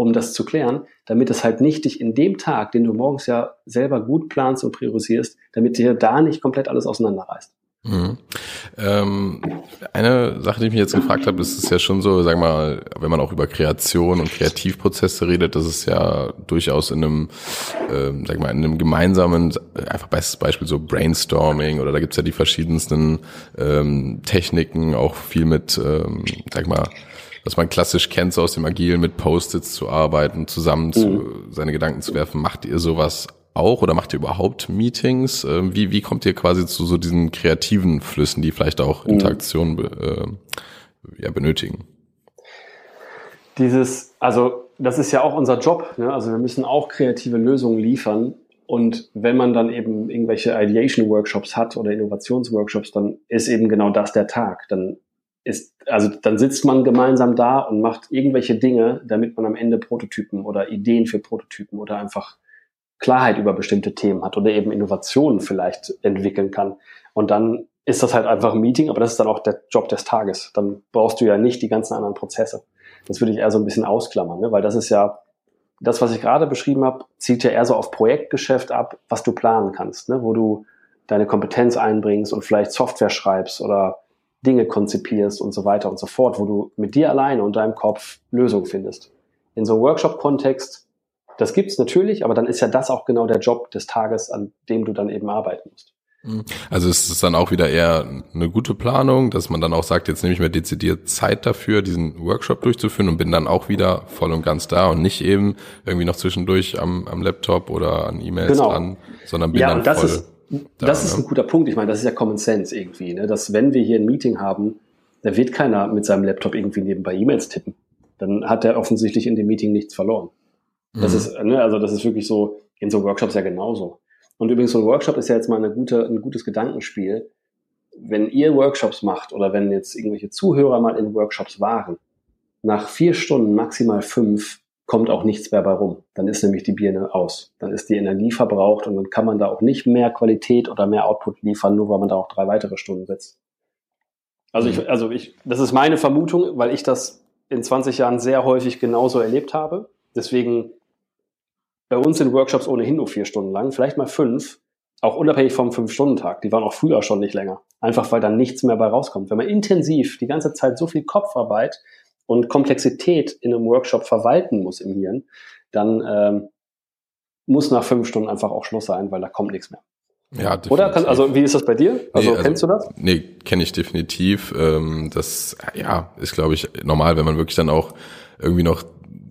um das zu klären, damit es halt nicht dich in dem Tag, den du morgens ja selber gut planst und priorisierst, damit dir da nicht komplett alles auseinanderreißt. Mhm. Ähm, eine Sache, die ich mich jetzt gefragt habe, ist es ja schon so, sag mal, wenn man auch über Kreation und Kreativprozesse redet, dass es ja durchaus in einem, ähm, sag mal, in einem gemeinsamen, einfach bestes Beispiel so Brainstorming oder da gibt's ja die verschiedensten ähm, Techniken, auch viel mit, ähm, sag mal, was man klassisch kennt, so aus dem Agilen mit Post-its zu arbeiten, zusammen mhm. zu, seine Gedanken zu werfen. Macht ihr sowas auch oder macht ihr überhaupt Meetings? Ähm, wie, wie kommt ihr quasi zu so diesen kreativen Flüssen, die vielleicht auch mhm. Interaktion äh, ja, benötigen? Dieses, also das ist ja auch unser Job. Ne? Also wir müssen auch kreative Lösungen liefern. Und wenn man dann eben irgendwelche Ideation-Workshops hat oder Innovationsworkshops, dann ist eben genau das der Tag. Dann ist, also dann sitzt man gemeinsam da und macht irgendwelche Dinge, damit man am Ende Prototypen oder Ideen für Prototypen oder einfach Klarheit über bestimmte Themen hat oder eben Innovationen vielleicht entwickeln kann. Und dann ist das halt einfach ein Meeting, aber das ist dann auch der Job des Tages. Dann brauchst du ja nicht die ganzen anderen Prozesse. Das würde ich eher so ein bisschen ausklammern, ne? weil das ist ja, das, was ich gerade beschrieben habe, zielt ja eher so auf Projektgeschäft ab, was du planen kannst, ne? wo du deine Kompetenz einbringst und vielleicht Software schreibst oder Dinge konzipierst und so weiter und so fort, wo du mit dir alleine und deinem Kopf Lösungen findest. In so einem Workshop-Kontext, das gibt's natürlich, aber dann ist ja das auch genau der Job des Tages, an dem du dann eben arbeiten musst. Mhm. Also ist es dann auch wieder eher eine gute Planung, dass man dann auch sagt, jetzt nehme ich mir dezidiert Zeit dafür, diesen Workshop durchzuführen und bin dann auch wieder voll und ganz da und nicht eben irgendwie noch zwischendurch am, am Laptop oder an E-Mails genau. dran, sondern bin ja, dann voll. Ist, das ist ein guter Punkt. Ich meine, das ist ja Common Sense irgendwie, ne? dass wenn wir hier ein Meeting haben, da wird keiner mit seinem Laptop irgendwie nebenbei E-Mails tippen. Dann hat er offensichtlich in dem Meeting nichts verloren. Das mhm. ist, ne, also das ist wirklich so, in so Workshops ja genauso. Und übrigens, so ein Workshop ist ja jetzt mal eine gute, ein gutes Gedankenspiel. Wenn ihr Workshops macht oder wenn jetzt irgendwelche Zuhörer mal in Workshops waren, nach vier Stunden, maximal fünf, kommt auch nichts mehr bei rum. Dann ist nämlich die Birne aus. Dann ist die Energie verbraucht und dann kann man da auch nicht mehr Qualität oder mehr Output liefern, nur weil man da auch drei weitere Stunden sitzt. Also ich, also ich, das ist meine Vermutung, weil ich das in 20 Jahren sehr häufig genauso erlebt habe. Deswegen bei uns sind Workshops ohnehin nur vier Stunden lang, vielleicht mal fünf, auch unabhängig vom Fünf-Stunden-Tag. Die waren auch früher schon nicht länger. Einfach weil dann nichts mehr bei rauskommt. Wenn man intensiv die ganze Zeit so viel Kopfarbeit und Komplexität in einem Workshop verwalten muss im Hirn, dann ähm, muss nach fünf Stunden einfach auch Schluss sein, weil da kommt nichts mehr. Ja, definitiv. Oder kann, also wie ist das bei dir? Also, nee, also kennst du das? Nee, kenne ich definitiv. Ähm, das ja ist, glaube ich, normal, wenn man wirklich dann auch irgendwie noch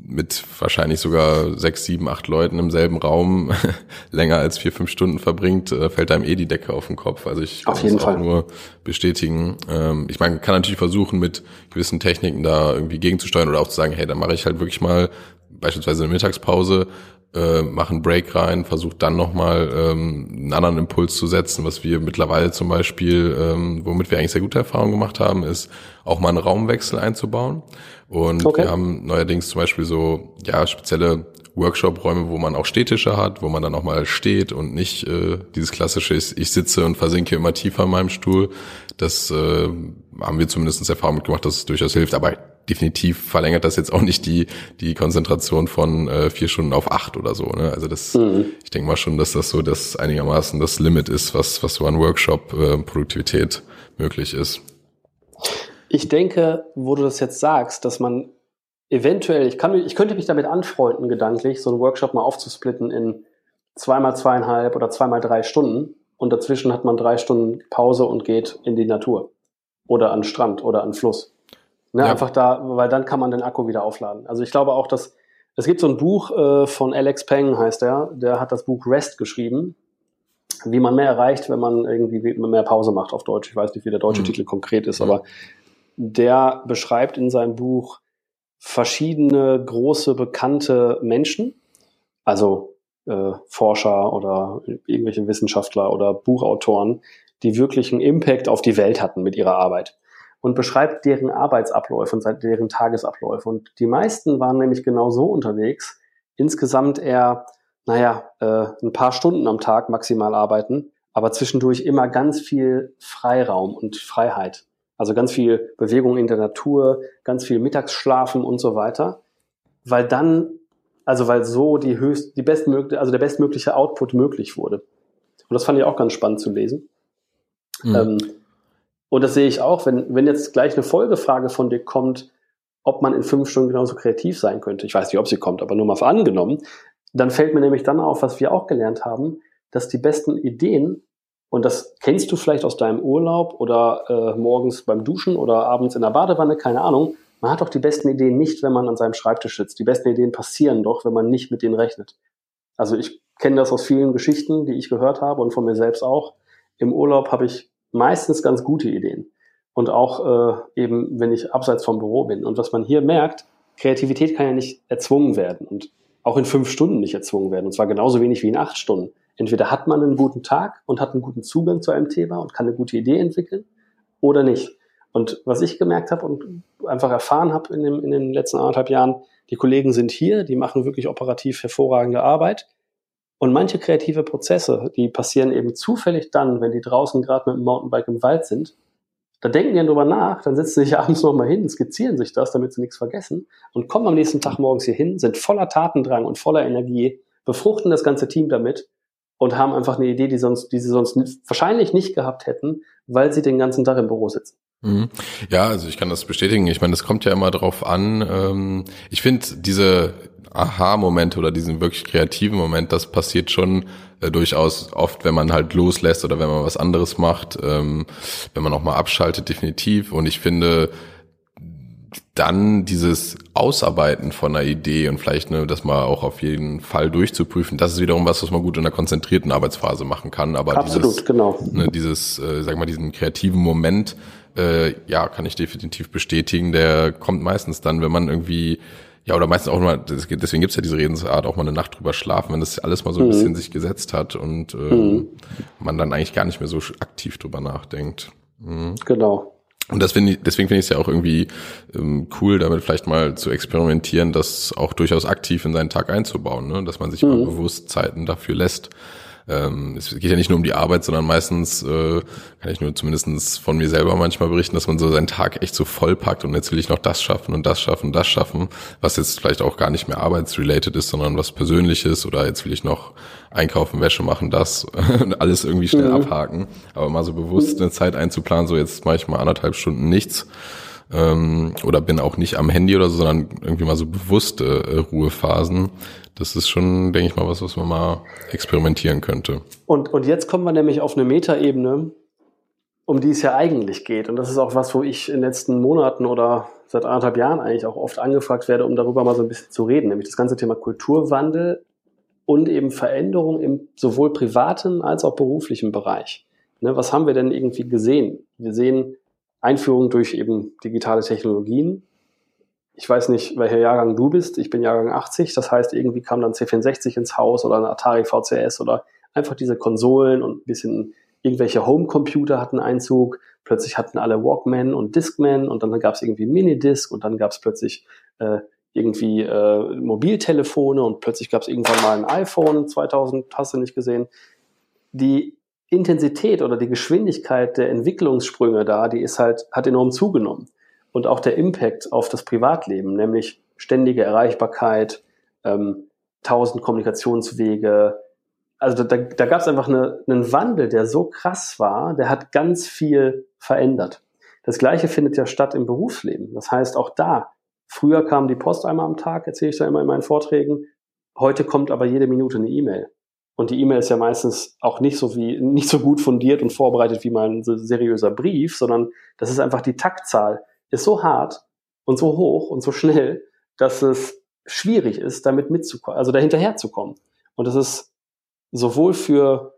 mit wahrscheinlich sogar sechs, sieben, acht Leuten im selben Raum länger als vier, fünf Stunden verbringt, äh, fällt einem eh die Decke auf den Kopf. Also ich kann das auch nur bestätigen. Ähm, ich meine, kann natürlich versuchen, mit gewissen Techniken da irgendwie gegenzusteuern oder auch zu sagen, hey, dann mache ich halt wirklich mal beispielsweise eine Mittagspause, äh, mache einen Break rein, versuche dann nochmal ähm, einen anderen Impuls zu setzen. Was wir mittlerweile zum Beispiel, ähm, womit wir eigentlich sehr gute Erfahrungen gemacht haben, ist auch mal einen Raumwechsel einzubauen. Und okay. wir haben neuerdings zum Beispiel so ja spezielle Workshop-Räume, wo man auch Städtische hat, wo man dann auch mal steht und nicht äh, dieses klassische, ich, ich sitze und versinke immer tiefer in meinem Stuhl. Das äh, haben wir zumindest Erfahrung mitgemacht, dass es durchaus hilft. Aber definitiv verlängert das jetzt auch nicht die, die Konzentration von äh, vier Stunden auf acht oder so. Ne? Also das, mhm. ich denke mal schon, dass das so das einigermaßen das Limit ist, was, was so an Workshop-Produktivität äh, möglich ist. Ich denke, wo du das jetzt sagst, dass man eventuell, ich, kann, ich könnte mich damit anfreunden, gedanklich, so einen Workshop mal aufzusplitten in zweimal zweieinhalb oder zweimal drei Stunden und dazwischen hat man drei Stunden Pause und geht in die Natur oder an Strand oder an Fluss. Ne, ja. Einfach da, weil dann kann man den Akku wieder aufladen. Also ich glaube auch, dass es gibt so ein Buch äh, von Alex Peng, heißt er, der hat das Buch Rest geschrieben, wie man mehr erreicht, wenn man irgendwie mehr Pause macht auf Deutsch. Ich weiß nicht, wie der deutsche mhm. Titel konkret ist, aber der beschreibt in seinem Buch verschiedene große bekannte Menschen, also äh, Forscher oder irgendwelche Wissenschaftler oder Buchautoren, die wirklich einen Impact auf die Welt hatten mit ihrer Arbeit und beschreibt deren Arbeitsabläufe und deren Tagesabläufe. Und die meisten waren nämlich genau so unterwegs, insgesamt eher, naja, äh, ein paar Stunden am Tag maximal arbeiten, aber zwischendurch immer ganz viel Freiraum und Freiheit. Also ganz viel Bewegung in der Natur, ganz viel Mittagsschlafen und so weiter. Weil dann, also weil so die höchst, die bestmögliche, also der bestmögliche Output möglich wurde. Und das fand ich auch ganz spannend zu lesen. Mhm. Ähm, und das sehe ich auch, wenn, wenn jetzt gleich eine Folgefrage von dir kommt, ob man in fünf Stunden genauso kreativ sein könnte. Ich weiß nicht, ob sie kommt, aber nur mal angenommen. Dann fällt mir nämlich dann auf, was wir auch gelernt haben, dass die besten Ideen, und das kennst du vielleicht aus deinem Urlaub oder äh, morgens beim Duschen oder abends in der Badewanne, keine Ahnung, man hat doch die besten Ideen nicht, wenn man an seinem Schreibtisch sitzt. Die besten Ideen passieren doch, wenn man nicht mit denen rechnet. Also ich kenne das aus vielen Geschichten, die ich gehört habe und von mir selbst auch. Im Urlaub habe ich meistens ganz gute Ideen. Und auch äh, eben, wenn ich abseits vom Büro bin. Und was man hier merkt, Kreativität kann ja nicht erzwungen werden und auch in fünf Stunden nicht erzwungen werden. Und zwar genauso wenig wie in acht Stunden. Entweder hat man einen guten Tag und hat einen guten Zugang zu einem Thema und kann eine gute Idee entwickeln oder nicht. Und was ich gemerkt habe und einfach erfahren habe in, in den letzten anderthalb Jahren, die Kollegen sind hier, die machen wirklich operativ hervorragende Arbeit. Und manche kreative Prozesse, die passieren eben zufällig dann, wenn die draußen gerade mit dem Mountainbike im Wald sind. Da denken die dann drüber nach, dann setzen sie sich abends nochmal hin, skizzieren sich das, damit sie nichts vergessen und kommen am nächsten Tag morgens hier hin, sind voller Tatendrang und voller Energie, befruchten das ganze Team damit und haben einfach eine Idee, die, sonst, die sie sonst wahrscheinlich nicht gehabt hätten, weil sie den ganzen Tag im Büro sitzen. Mhm. Ja, also ich kann das bestätigen. Ich meine, das kommt ja immer drauf an. Ähm, ich finde diese Aha-Momente oder diesen wirklich kreativen Moment, das passiert schon äh, durchaus oft, wenn man halt loslässt oder wenn man was anderes macht, ähm, wenn man auch mal abschaltet, definitiv. Und ich finde, dann dieses Ausarbeiten von einer Idee und vielleicht ne, das mal auch auf jeden Fall durchzuprüfen, das ist wiederum was, was man gut in einer konzentrierten Arbeitsphase machen kann. Aber Absolut, dieses, genau. Ne, dieses, äh, sag mal, diesen kreativen Moment, äh, ja, kann ich definitiv bestätigen. Der kommt meistens dann, wenn man irgendwie ja, oder meistens auch mal, deswegen gibt's ja diese Redensart, auch mal eine Nacht drüber schlafen, wenn das alles mal so ein mhm. bisschen sich gesetzt hat und äh, mhm. man dann eigentlich gar nicht mehr so aktiv drüber nachdenkt. Mhm. Genau. Und das finde ich, deswegen finde ich es ja auch irgendwie ähm, cool, damit vielleicht mal zu experimentieren, das auch durchaus aktiv in seinen Tag einzubauen, ne? dass man sich mhm. mal bewusst Zeiten dafür lässt ähm, es geht ja nicht nur um die Arbeit, sondern meistens äh, kann ich nur zumindestens von mir selber manchmal berichten, dass man so seinen Tag echt so vollpackt und jetzt will ich noch das schaffen und das schaffen und das schaffen, was jetzt vielleicht auch gar nicht mehr arbeitsrelated ist, sondern was Persönliches oder jetzt will ich noch einkaufen, Wäsche machen, das und alles irgendwie schnell mhm. abhaken. Aber mal so bewusst eine Zeit einzuplanen, so jetzt mache ich mal anderthalb Stunden nichts ähm, oder bin auch nicht am Handy oder so, sondern irgendwie mal so bewusste äh, Ruhephasen. Das ist schon, denke ich mal, was, was man mal experimentieren könnte. Und, und jetzt kommen wir nämlich auf eine Metaebene, um die es ja eigentlich geht. Und das ist auch was, wo ich in den letzten Monaten oder seit anderthalb Jahren eigentlich auch oft angefragt werde, um darüber mal so ein bisschen zu reden, nämlich das ganze Thema Kulturwandel und eben Veränderung im sowohl privaten als auch beruflichen Bereich. Ne, was haben wir denn irgendwie gesehen? Wir sehen Einführung durch eben digitale Technologien. Ich weiß nicht, welcher Jahrgang du bist. Ich bin Jahrgang 80. Das heißt, irgendwie kam dann C64 ins Haus oder ein Atari VCS oder einfach diese Konsolen und ein bisschen irgendwelche Homecomputer hatten Einzug. Plötzlich hatten alle Walkman und Discman und dann gab es irgendwie Minidisc und dann gab es plötzlich äh, irgendwie äh, Mobiltelefone und plötzlich gab es irgendwann mal ein iPhone 2000, hast du nicht gesehen. Die Intensität oder die Geschwindigkeit der Entwicklungssprünge da, die ist halt, hat enorm zugenommen. Und auch der Impact auf das Privatleben, nämlich ständige Erreichbarkeit, ähm, tausend Kommunikationswege. Also da, da gab es einfach eine, einen Wandel, der so krass war, der hat ganz viel verändert. Das gleiche findet ja statt im Berufsleben. Das heißt, auch da, früher kam die Post einmal am Tag, erzähle ich da immer in meinen Vorträgen, heute kommt aber jede Minute eine E-Mail. Und die E-Mail ist ja meistens auch nicht so wie, nicht so gut fundiert und vorbereitet wie mein seriöser Brief, sondern das ist einfach die Taktzahl ist so hart und so hoch und so schnell, dass es schwierig ist, damit mitzukommen, also dahinterher zu kommen. Und das ist sowohl für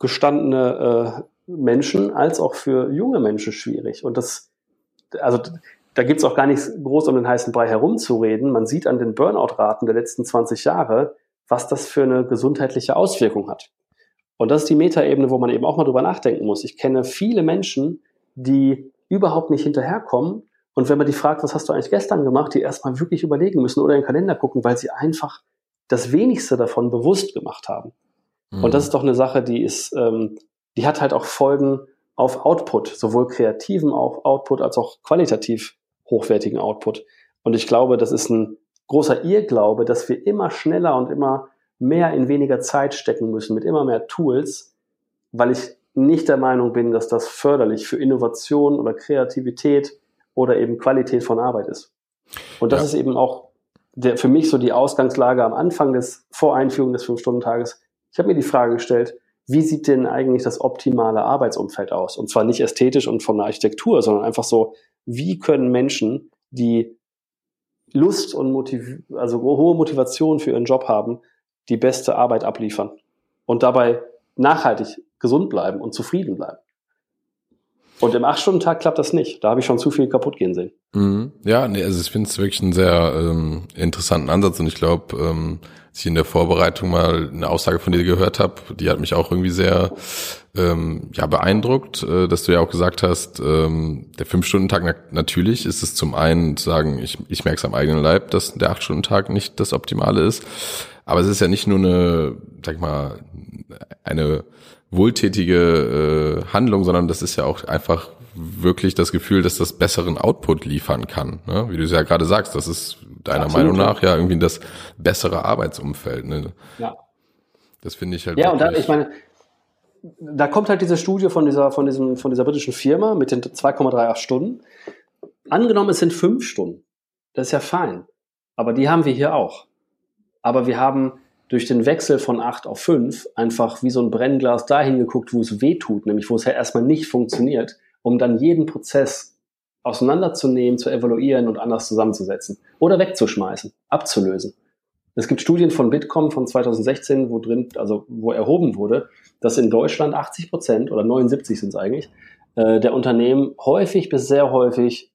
gestandene äh, Menschen als auch für junge Menschen schwierig. Und das, also da gibt's auch gar nichts groß um den heißen Brei herumzureden. Man sieht an den Burnout-Raten der letzten 20 Jahre, was das für eine gesundheitliche Auswirkung hat. Und das ist die Metaebene, wo man eben auch mal drüber nachdenken muss. Ich kenne viele Menschen, die überhaupt nicht hinterherkommen. Und wenn man die fragt, was hast du eigentlich gestern gemacht, die erstmal wirklich überlegen müssen oder in den Kalender gucken, weil sie einfach das wenigste davon bewusst gemacht haben. Mhm. Und das ist doch eine Sache, die ist, ähm, die hat halt auch Folgen auf Output, sowohl kreativen Output als auch qualitativ hochwertigen Output. Und ich glaube, das ist ein großer Irrglaube, dass wir immer schneller und immer mehr in weniger Zeit stecken müssen mit immer mehr Tools, weil ich nicht der Meinung bin, dass das förderlich für Innovation oder Kreativität oder eben Qualität von Arbeit ist. Und das ja. ist eben auch der, für mich so die Ausgangslage am Anfang des Voreinführung des Fünf-Stunden-Tages. Ich habe mir die Frage gestellt, wie sieht denn eigentlich das optimale Arbeitsumfeld aus? Und zwar nicht ästhetisch und von der Architektur, sondern einfach so, wie können Menschen, die Lust und Motiv also hohe Motivation für ihren Job haben, die beste Arbeit abliefern und dabei nachhaltig gesund bleiben und zufrieden bleiben. Und im 8-Stunden-Tag klappt das nicht. Da habe ich schon zu viel kaputt gehen sehen. Mhm. Ja, nee, also ich finde es wirklich einen sehr ähm, interessanten Ansatz und ich glaube, ähm, ich in der Vorbereitung mal eine Aussage von dir gehört habe, die hat mich auch irgendwie sehr ähm, ja beeindruckt, äh, dass du ja auch gesagt hast, ähm, der Fünf-Stunden-Tag na natürlich ist es zum einen zu sagen, ich, ich merke es am eigenen Leib, dass der Acht-Stunden-Tag nicht das Optimale ist. Aber es ist ja nicht nur eine, sag ich mal, eine wohltätige äh, Handlung, sondern das ist ja auch einfach wirklich das Gefühl, dass das besseren Output liefern kann. Ne? Wie du es ja gerade sagst, das ist deiner Absolut, Meinung nach ja irgendwie das bessere Arbeitsumfeld. Ne? Ja. Das finde ich halt. Ja, und dann, ich meine, da kommt halt diese Studie von dieser, von diesem, von dieser britischen Firma mit den 2,38 Stunden. Angenommen, es sind fünf Stunden. Das ist ja fein. Aber die haben wir hier auch. Aber wir haben durch den Wechsel von acht auf fünf einfach wie so ein Brennglas dahin geguckt, wo es weh tut, nämlich wo es ja erstmal nicht funktioniert, um dann jeden Prozess auseinanderzunehmen, zu evaluieren und anders zusammenzusetzen oder wegzuschmeißen, abzulösen. Es gibt Studien von Bitkom von 2016, wo drin, also wo erhoben wurde, dass in Deutschland 80 Prozent oder 79 sind es eigentlich, äh, der Unternehmen häufig bis sehr häufig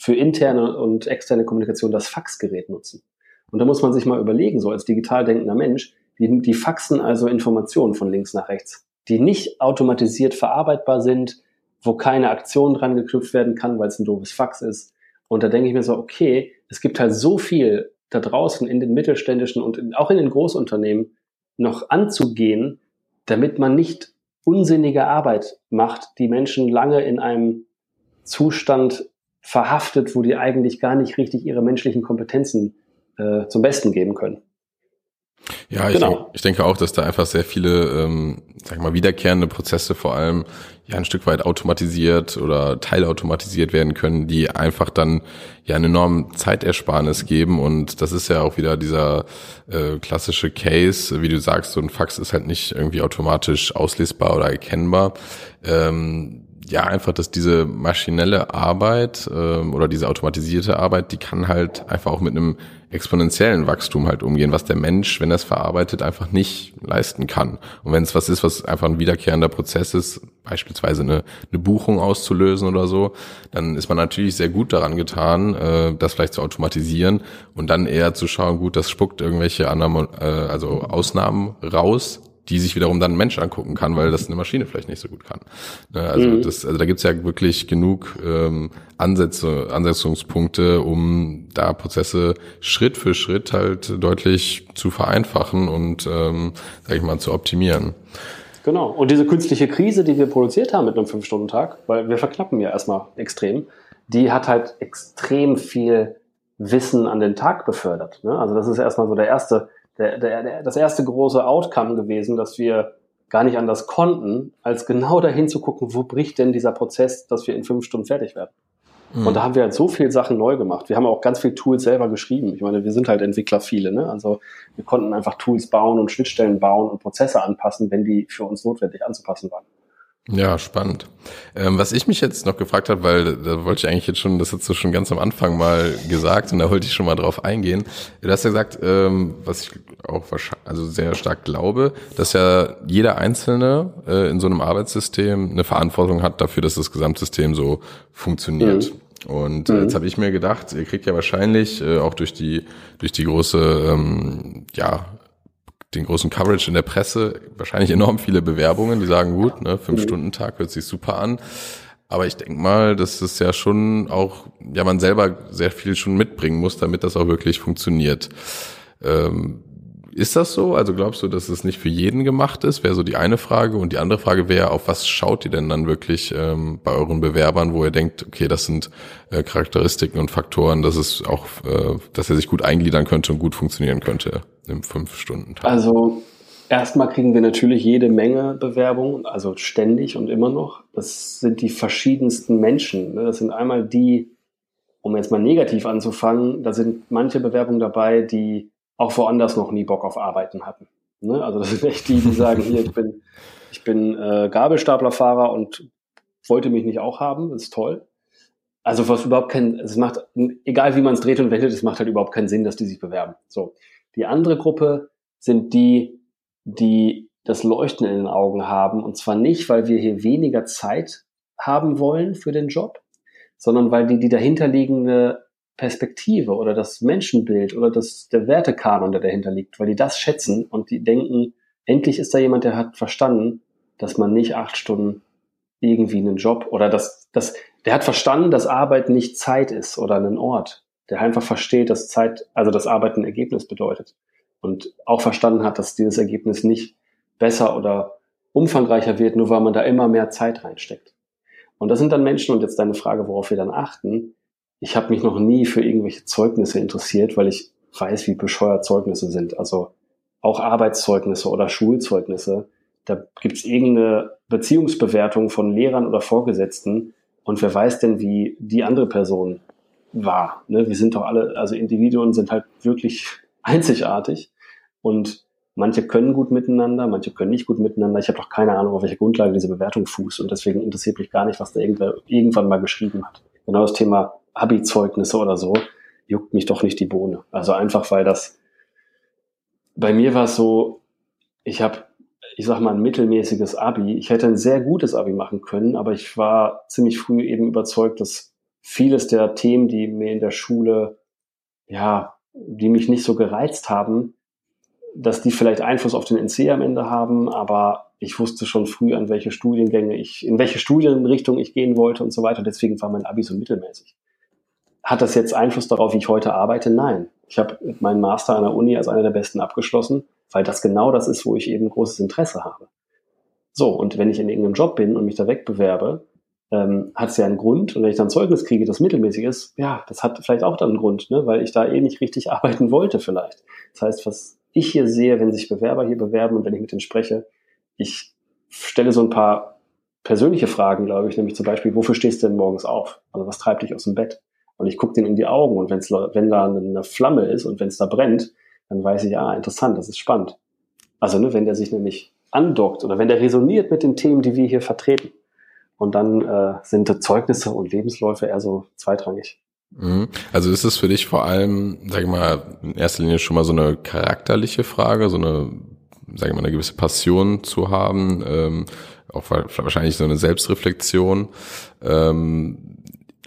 für interne und externe Kommunikation das Faxgerät nutzen. Und da muss man sich mal überlegen, so als digital denkender Mensch, die, die faxen also Informationen von links nach rechts, die nicht automatisiert verarbeitbar sind, wo keine Aktion dran geknüpft werden kann, weil es ein doofes Fax ist. Und da denke ich mir so, okay, es gibt halt so viel da draußen in den mittelständischen und in, auch in den Großunternehmen noch anzugehen, damit man nicht unsinnige Arbeit macht, die Menschen lange in einem Zustand verhaftet, wo die eigentlich gar nicht richtig ihre menschlichen Kompetenzen äh, zum Besten geben können. Ja, ich, genau. denke, ich denke auch, dass da einfach sehr viele, ähm, sag ich mal, wiederkehrende Prozesse vor allem ja ein Stück weit automatisiert oder teilautomatisiert werden können, die einfach dann ja eine enorme Zeitersparnis geben. Und das ist ja auch wieder dieser äh, klassische Case, wie du sagst, so ein Fax ist halt nicht irgendwie automatisch auslesbar oder erkennbar. Ähm, ja, einfach, dass diese maschinelle Arbeit ähm, oder diese automatisierte Arbeit, die kann halt einfach auch mit einem exponentiellen Wachstum halt umgehen, was der Mensch, wenn er es verarbeitet, einfach nicht leisten kann. Und wenn es was ist, was einfach ein wiederkehrender Prozess ist, beispielsweise eine, eine Buchung auszulösen oder so, dann ist man natürlich sehr gut daran getan, äh, das vielleicht zu automatisieren und dann eher zu schauen, gut, das spuckt irgendwelche anderen, äh, also Ausnahmen raus, die sich wiederum dann ein Mensch angucken kann, weil das eine Maschine vielleicht nicht so gut kann. Ne, also, mhm. das, also da gibt's ja wirklich genug ähm, Ansätze, Ansetzungspunkte, um da Prozesse Schritt für Schritt halt deutlich zu vereinfachen und, ähm, sag ich mal, zu optimieren. Genau. Und diese künstliche Krise, die wir produziert haben mit einem Fünf-Stunden-Tag, weil wir verknappen ja erstmal extrem, die hat halt extrem viel Wissen an den Tag befördert. Ne? Also das ist erstmal so der erste der, der, das erste große Outcome gewesen, dass wir gar nicht anders konnten, als genau dahin zu gucken, wo bricht denn dieser Prozess, dass wir in fünf Stunden fertig werden. Mhm. Und da haben wir halt so viel Sachen neu gemacht. Wir haben auch ganz viel Tools selber geschrieben. Ich meine, wir sind halt Entwickler viele, ne? Also wir konnten einfach Tools bauen und Schnittstellen bauen und Prozesse anpassen, wenn die für uns notwendig anzupassen waren. Ja, spannend. Ähm, was ich mich jetzt noch gefragt habe, weil da wollte ich eigentlich jetzt schon, das hast du schon ganz am Anfang mal gesagt und da wollte ich schon mal drauf eingehen. Du hast ja gesagt, ähm, was ich auch wahrscheinlich, also sehr stark glaube, dass ja jeder Einzelne äh, in so einem Arbeitssystem eine Verantwortung hat dafür, dass das Gesamtsystem so funktioniert. Mhm. Und äh, mhm. jetzt habe ich mir gedacht, ihr kriegt ja wahrscheinlich äh, auch durch die durch die große ähm, ja den großen Coverage in der Presse wahrscheinlich enorm viele Bewerbungen, die sagen, gut, ne, fünf mhm. Stunden Tag hört sich super an. Aber ich denke mal, dass es ja schon auch, ja, man selber sehr viel schon mitbringen muss, damit das auch wirklich funktioniert. Ähm, ist das so? Also glaubst du, dass es nicht für jeden gemacht ist? Wäre so die eine Frage. Und die andere Frage wäre, auf was schaut ihr denn dann wirklich ähm, bei euren Bewerbern, wo ihr denkt, okay, das sind äh, Charakteristiken und Faktoren, dass es auch, äh, dass er sich gut eingliedern könnte und gut funktionieren könnte im Fünf-Stunden-Tag? Also erstmal kriegen wir natürlich jede Menge Bewerbungen, also ständig und immer noch. Das sind die verschiedensten Menschen. Ne? Das sind einmal die, um jetzt mal negativ anzufangen, da sind manche Bewerbungen dabei, die auch woanders noch nie Bock auf Arbeiten hatten. Ne? Also das sind echt die, die sagen, hier, ich bin, ich bin äh, Gabelstaplerfahrer und wollte mich nicht auch haben, ist toll. Also was überhaupt kein, es macht, egal wie man es dreht und wendet, es macht halt überhaupt keinen Sinn, dass die sich bewerben. So. Die andere Gruppe sind die, die das Leuchten in den Augen haben. Und zwar nicht, weil wir hier weniger Zeit haben wollen für den Job, sondern weil die die dahinterliegende Perspektive oder das Menschenbild oder das, der Wertekanon, der dahinter liegt, weil die das schätzen und die denken, endlich ist da jemand, der hat verstanden, dass man nicht acht Stunden irgendwie einen Job oder dass, dass der hat verstanden, dass Arbeit nicht Zeit ist oder ein Ort. Der einfach versteht, dass Zeit, also dass Arbeit ein Ergebnis bedeutet. Und auch verstanden hat, dass dieses Ergebnis nicht besser oder umfangreicher wird, nur weil man da immer mehr Zeit reinsteckt. Und das sind dann Menschen, und jetzt deine Frage, worauf wir dann achten, ich habe mich noch nie für irgendwelche Zeugnisse interessiert, weil ich weiß, wie bescheuert Zeugnisse sind. Also auch Arbeitszeugnisse oder Schulzeugnisse. Da gibt's irgendeine Beziehungsbewertung von Lehrern oder Vorgesetzten und wer weiß denn, wie die andere Person war. Ne? Wir sind doch alle, also Individuen sind halt wirklich einzigartig und manche können gut miteinander, manche können nicht gut miteinander. Ich habe doch keine Ahnung, auf welcher Grundlage diese Bewertung fußt und deswegen interessiert mich gar nicht, was da irgendwer irgendwann mal geschrieben hat. Genau das Thema Abi-Zeugnisse oder so, juckt mich doch nicht die Bohne. Also einfach, weil das, bei mir war es so, ich habe, ich sag mal, ein mittelmäßiges Abi. Ich hätte ein sehr gutes Abi machen können, aber ich war ziemlich früh eben überzeugt, dass vieles der Themen, die mir in der Schule, ja, die mich nicht so gereizt haben, dass die vielleicht Einfluss auf den NC am Ende haben, aber ich wusste schon früh, an welche Studiengänge ich, in welche Studienrichtung ich gehen wollte und so weiter. Deswegen war mein Abi so mittelmäßig. Hat das jetzt Einfluss darauf, wie ich heute arbeite? Nein. Ich habe meinen Master an der Uni als einer der besten abgeschlossen, weil das genau das ist, wo ich eben großes Interesse habe. So, und wenn ich in irgendeinem Job bin und mich da wegbewerbe, ähm, hat es ja einen Grund. Und wenn ich dann Zeugnis kriege, das mittelmäßig ist, ja, das hat vielleicht auch dann einen Grund, ne? weil ich da eh nicht richtig arbeiten wollte vielleicht. Das heißt, was ich hier sehe, wenn sich Bewerber hier bewerben und wenn ich mit denen spreche, ich stelle so ein paar persönliche Fragen, glaube ich, nämlich zum Beispiel, wofür stehst du denn morgens auf? Also was treibt dich aus dem Bett? Und ich gucke denen in die Augen und wenn's, wenn da eine Flamme ist und wenn es da brennt, dann weiß ich, ah, interessant, das ist spannend. Also ne, wenn der sich nämlich andockt oder wenn der resoniert mit den Themen, die wir hier vertreten. Und dann äh, sind Zeugnisse und Lebensläufe eher so zweitrangig. Mhm. Also ist es für dich vor allem, sag ich mal, in erster Linie schon mal so eine charakterliche Frage, so eine, sag ich mal, eine gewisse Passion zu haben, ähm, auch wahrscheinlich so eine Selbstreflexion. Ähm,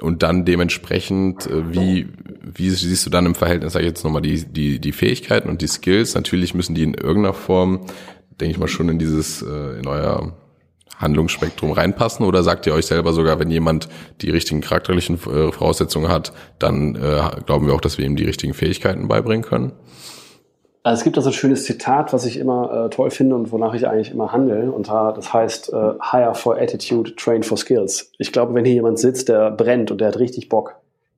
und dann dementsprechend, äh, wie, wie siehst du dann im Verhältnis, sag ich jetzt nochmal, die, die, die Fähigkeiten und die Skills? Natürlich müssen die in irgendeiner Form, denke ich mal, schon in dieses, äh, in euer Handlungsspektrum reinpassen oder sagt ihr euch selber sogar, wenn jemand die richtigen charakterlichen äh, Voraussetzungen hat, dann äh, glauben wir auch, dass wir ihm die richtigen Fähigkeiten beibringen können? Also es gibt also ein schönes Zitat, was ich immer äh, toll finde und wonach ich eigentlich immer handle. Und das heißt, äh, hire for attitude, train for skills. Ich glaube, wenn hier jemand sitzt, der brennt und der hat richtig Bock,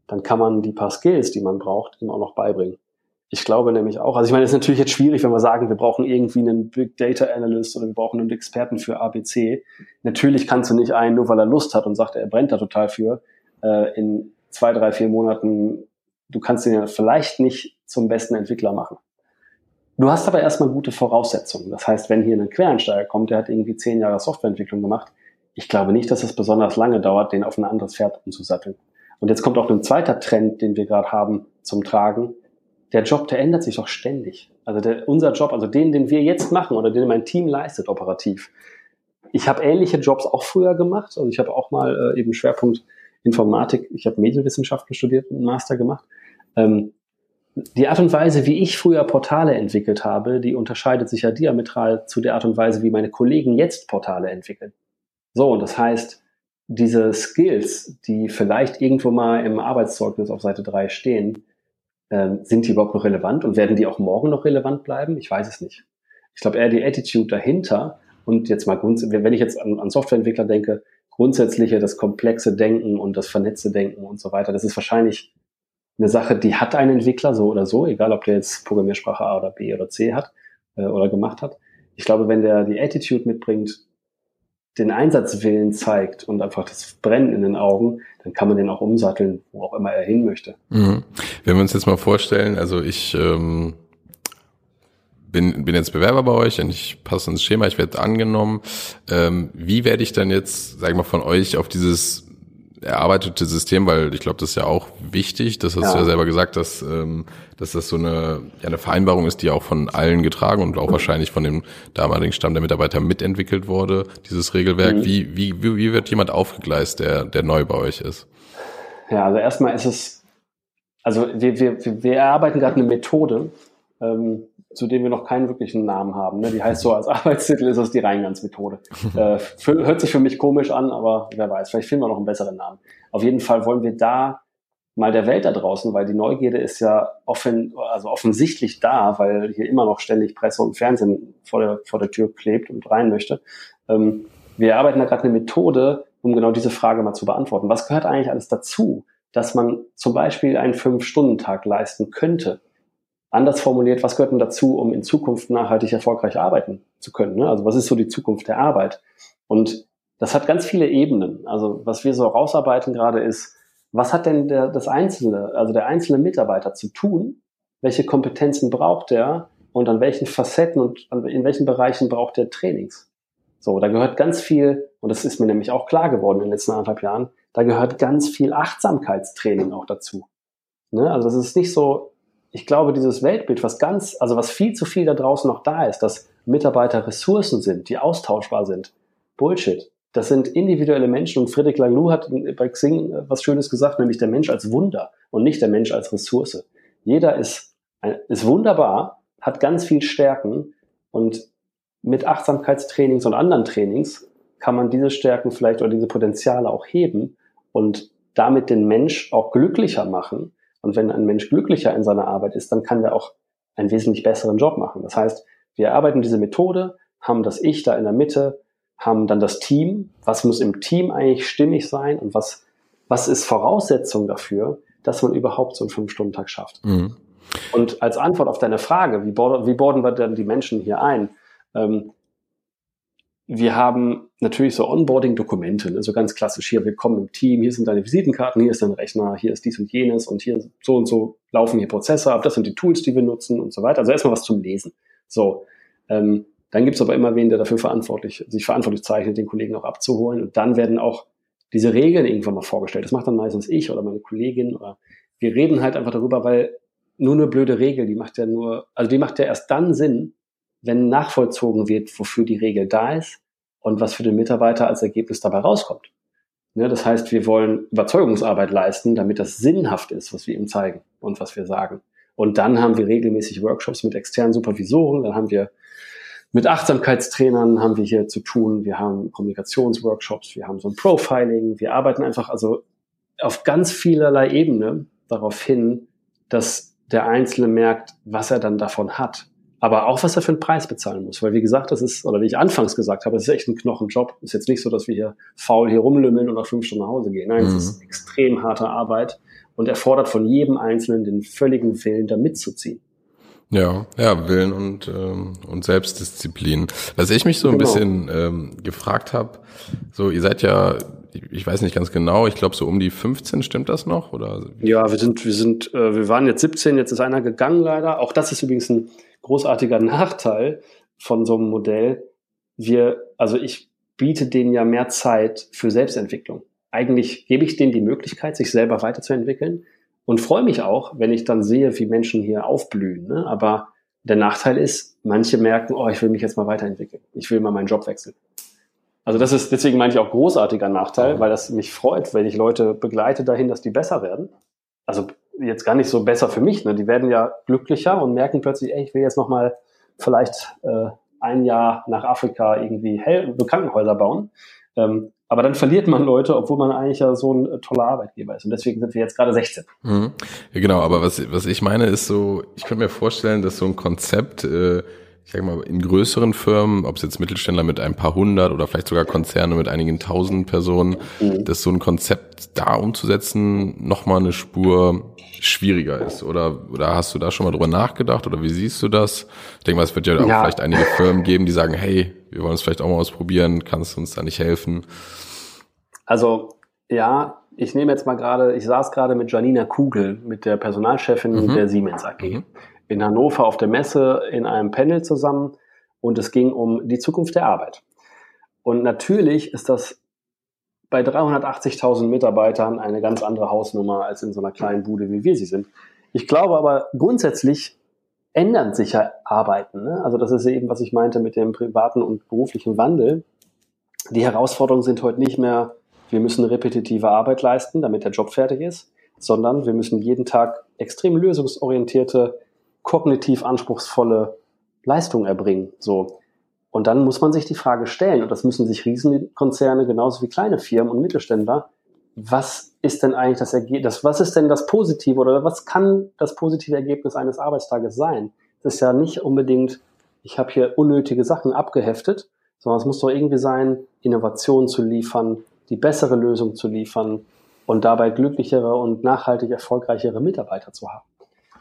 dann kann man die paar Skills, die man braucht, ihm auch noch beibringen. Ich glaube nämlich auch, also ich meine, es ist natürlich jetzt schwierig, wenn wir sagen, wir brauchen irgendwie einen Big Data Analyst oder wir brauchen einen Experten für ABC. Natürlich kannst du nicht einen, nur weil er Lust hat und sagt, er brennt da total für, äh, in zwei, drei, vier Monaten, du kannst ihn ja vielleicht nicht zum besten Entwickler machen. Du hast aber erstmal gute Voraussetzungen. Das heißt, wenn hier ein Quereinsteiger kommt, der hat irgendwie zehn Jahre Softwareentwicklung gemacht, ich glaube nicht, dass es besonders lange dauert, den auf ein anderes Pferd umzusatteln. Und jetzt kommt auch ein zweiter Trend, den wir gerade haben, zum Tragen. Der Job, der ändert sich doch ständig. Also der, unser Job, also den, den wir jetzt machen oder den mein Team leistet operativ. Ich habe ähnliche Jobs auch früher gemacht. Also ich habe auch mal äh, eben Schwerpunkt Informatik, ich habe Medienwissenschaften studiert und einen Master gemacht. Ähm, die Art und Weise, wie ich früher Portale entwickelt habe, die unterscheidet sich ja diametral zu der Art und Weise, wie meine Kollegen jetzt Portale entwickeln. So, und das heißt, diese Skills, die vielleicht irgendwo mal im Arbeitszeugnis auf Seite 3 stehen, ähm, sind die überhaupt noch relevant und werden die auch morgen noch relevant bleiben? Ich weiß es nicht. Ich glaube eher die Attitude dahinter und jetzt mal grundsätzlich, wenn ich jetzt an, an Softwareentwickler denke, grundsätzliche, das komplexe Denken und das vernetzte Denken und so weiter, das ist wahrscheinlich eine Sache, die hat ein Entwickler so oder so, egal ob der jetzt Programmiersprache A oder B oder C hat äh, oder gemacht hat. Ich glaube, wenn der die Attitude mitbringt, den Einsatzwillen zeigt und einfach das Brennen in den Augen, dann kann man den auch umsatteln, wo auch immer er hin möchte. Mhm. Wenn wir uns jetzt mal vorstellen, also ich ähm, bin, bin jetzt Bewerber bei euch und ich passe ins Schema, ich werde angenommen. Ähm, wie werde ich dann jetzt, sag ich mal, von euch auf dieses erarbeitete System, weil ich glaube, das ist ja auch wichtig, das hast ja. du ja selber gesagt, dass, ähm, dass das so eine, ja, eine Vereinbarung ist, die auch von allen getragen und auch mhm. wahrscheinlich von dem damaligen Stamm der Mitarbeiter mitentwickelt wurde, dieses Regelwerk. Mhm. Wie, wie, wie wird jemand aufgegleist, der, der neu bei euch ist? Ja, also erstmal ist es, also wir, wir, wir erarbeiten gerade eine Methode, ähm, zu dem wir noch keinen wirklichen Namen haben. Ne? Die heißt so als Arbeitstitel ist es die Reingans-Methode. äh, hört sich für mich komisch an, aber wer weiß, vielleicht finden wir noch einen besseren Namen. Auf jeden Fall wollen wir da mal der Welt da draußen, weil die Neugierde ist ja offen, also offensichtlich da, weil hier immer noch ständig Presse und Fernsehen vor der, vor der Tür klebt und rein möchte. Ähm, wir arbeiten da gerade eine Methode, um genau diese Frage mal zu beantworten. Was gehört eigentlich alles dazu, dass man zum Beispiel einen Fünf-Stunden-Tag leisten könnte? Anders formuliert, was gehört denn dazu, um in Zukunft nachhaltig erfolgreich arbeiten zu können? Ne? Also was ist so die Zukunft der Arbeit? Und das hat ganz viele Ebenen. Also was wir so rausarbeiten gerade ist, was hat denn der, das Einzelne, also der einzelne Mitarbeiter zu tun? Welche Kompetenzen braucht er? Und an welchen Facetten und in welchen Bereichen braucht er Trainings? So, da gehört ganz viel, und das ist mir nämlich auch klar geworden in den letzten anderthalb Jahren, da gehört ganz viel Achtsamkeitstraining auch dazu. Ne? Also das ist nicht so, ich glaube, dieses Weltbild, was ganz, also was viel zu viel da draußen noch da ist, dass Mitarbeiter Ressourcen sind, die austauschbar sind. Bullshit. Das sind individuelle Menschen und Friedrich Laloux hat bei Xing was Schönes gesagt, nämlich der Mensch als Wunder und nicht der Mensch als Ressource. Jeder ist, ist wunderbar, hat ganz viel Stärken und mit Achtsamkeitstrainings und anderen Trainings kann man diese Stärken vielleicht oder diese Potenziale auch heben und damit den Mensch auch glücklicher machen. Und wenn ein Mensch glücklicher in seiner Arbeit ist, dann kann er auch einen wesentlich besseren Job machen. Das heißt, wir erarbeiten diese Methode, haben das Ich da in der Mitte, haben dann das Team. Was muss im Team eigentlich stimmig sein und was, was ist Voraussetzung dafür, dass man überhaupt so einen Fünf-Stunden-Tag schafft? Mhm. Und als Antwort auf deine Frage, wie, wie borden wir denn die Menschen hier ein? Ähm, wir haben natürlich so Onboarding-Dokumente, ne, so ganz klassisch hier, willkommen im Team, hier sind deine Visitenkarten, hier ist dein Rechner, hier ist dies und jenes und hier so und so laufen hier Prozesse ab, das sind die Tools, die wir nutzen und so weiter. Also erstmal was zum Lesen. So, ähm, dann gibt es aber immer wen, der dafür verantwortlich, sich verantwortlich zeichnet, den Kollegen auch abzuholen. Und dann werden auch diese Regeln irgendwann mal vorgestellt. Das macht dann meistens ich oder meine Kollegin. Oder wir reden halt einfach darüber, weil nur eine blöde Regel, die macht ja nur, also die macht ja erst dann Sinn, wenn nachvollzogen wird, wofür die Regel da ist und was für den Mitarbeiter als Ergebnis dabei rauskommt. Ne, das heißt, wir wollen Überzeugungsarbeit leisten, damit das sinnhaft ist, was wir ihm zeigen und was wir sagen. Und dann haben wir regelmäßig Workshops mit externen Supervisoren, dann haben wir mit Achtsamkeitstrainern haben wir hier zu tun. Wir haben Kommunikationsworkshops, wir haben so ein Profiling. Wir arbeiten einfach also auf ganz vielerlei Ebene darauf hin, dass der Einzelne merkt, was er dann davon hat. Aber auch, was er für einen Preis bezahlen muss. Weil, wie gesagt, das ist, oder wie ich anfangs gesagt habe, das ist echt ein Knochenjob. Ist jetzt nicht so, dass wir hier faul hier rumlümmeln und nach fünf Stunden nach Hause gehen. Nein, es mhm. ist extrem harte Arbeit und erfordert von jedem Einzelnen den völligen Willen, da mitzuziehen. Ja, ja, Willen und, ähm, und Selbstdisziplin. Was ich mich so ein genau. bisschen ähm, gefragt habe, so ihr seid ja, ich weiß nicht ganz genau, ich glaube so um die 15, stimmt das noch? Oder? Ja, wir sind, wir sind, äh, wir waren jetzt 17, jetzt ist einer gegangen leider. Auch das ist übrigens ein großartiger Nachteil von so einem Modell. Wir, also ich biete denen ja mehr Zeit für Selbstentwicklung. Eigentlich gebe ich denen die Möglichkeit, sich selber weiterzuentwickeln und freue mich auch, wenn ich dann sehe, wie Menschen hier aufblühen. Ne? Aber der Nachteil ist, manche merken, oh, ich will mich jetzt mal weiterentwickeln. Ich will mal meinen Job wechseln. Also das ist deswegen meine ich auch großartiger Nachteil, weil das mich freut, wenn ich Leute begleite dahin, dass die besser werden. Also jetzt gar nicht so besser für mich. Ne? Die werden ja glücklicher und merken plötzlich, ey, ich will jetzt noch mal vielleicht äh, ein Jahr nach Afrika irgendwie Hel Krankenhäuser bauen. Ähm, aber dann verliert man Leute, obwohl man eigentlich ja so ein äh, toller Arbeitgeber ist. Und deswegen sind wir jetzt gerade 16. Mhm. Ja, genau, aber was, was ich meine ist so, ich könnte mir vorstellen, dass so ein Konzept, äh, ich sag mal, in größeren Firmen, ob es jetzt Mittelständler mit ein paar hundert oder vielleicht sogar Konzerne mit einigen tausend Personen, mhm. dass so ein Konzept da umzusetzen nochmal eine Spur schwieriger ist. Oder, oder hast du da schon mal drüber nachgedacht oder wie siehst du das? Ich denke mal, es wird ja auch ja. vielleicht einige Firmen geben, die sagen, hey, wir wollen es vielleicht auch mal ausprobieren, kannst du uns da nicht helfen? Also ja, ich nehme jetzt mal gerade, ich saß gerade mit Janina Kugel, mit der Personalchefin mhm. der Siemens AG, mhm. In Hannover auf der Messe in einem Panel zusammen und es ging um die Zukunft der Arbeit. Und natürlich ist das bei 380.000 Mitarbeitern eine ganz andere Hausnummer als in so einer kleinen Bude, wie wir sie sind. Ich glaube aber grundsätzlich ändern sich ja Arbeiten. Ne? Also das ist eben, was ich meinte mit dem privaten und beruflichen Wandel. Die Herausforderungen sind heute nicht mehr, wir müssen repetitive Arbeit leisten, damit der Job fertig ist, sondern wir müssen jeden Tag extrem lösungsorientierte, kognitiv anspruchsvolle Leistungen erbringen. So. Und dann muss man sich die Frage stellen, und das müssen sich Riesenkonzerne genauso wie kleine Firmen und Mittelständler, was ist denn eigentlich das Ergebnis, was ist denn das Positive oder was kann das positive Ergebnis eines Arbeitstages sein? Das ist ja nicht unbedingt, ich habe hier unnötige Sachen abgeheftet, sondern es muss doch irgendwie sein, Innovationen zu liefern, die bessere Lösung zu liefern und dabei glücklichere und nachhaltig erfolgreichere Mitarbeiter zu haben.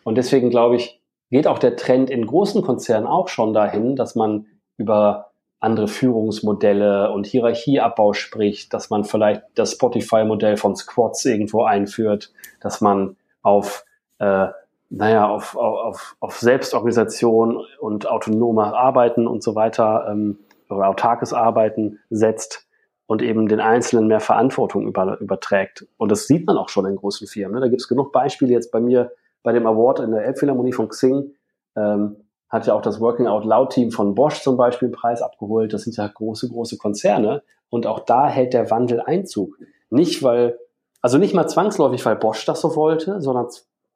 Und deswegen glaube ich, geht auch der Trend in großen Konzernen auch schon dahin, dass man über andere Führungsmodelle und Hierarchieabbau spricht, dass man vielleicht das Spotify-Modell von Squads irgendwo einführt, dass man auf, äh, naja, auf, auf, auf Selbstorganisation und autonome Arbeiten und so weiter ähm, oder autarkes Arbeiten setzt und eben den Einzelnen mehr Verantwortung über, überträgt. Und das sieht man auch schon in großen Firmen. Ne? Da gibt es genug Beispiele jetzt bei mir bei dem Award in der Elbphilharmonie von Xing. Ähm, hat ja auch das Working Out Loud Team von Bosch zum Beispiel einen Preis abgeholt. Das sind ja große, große Konzerne. Und auch da hält der Wandel Einzug. Nicht weil, also nicht mal zwangsläufig, weil Bosch das so wollte, sondern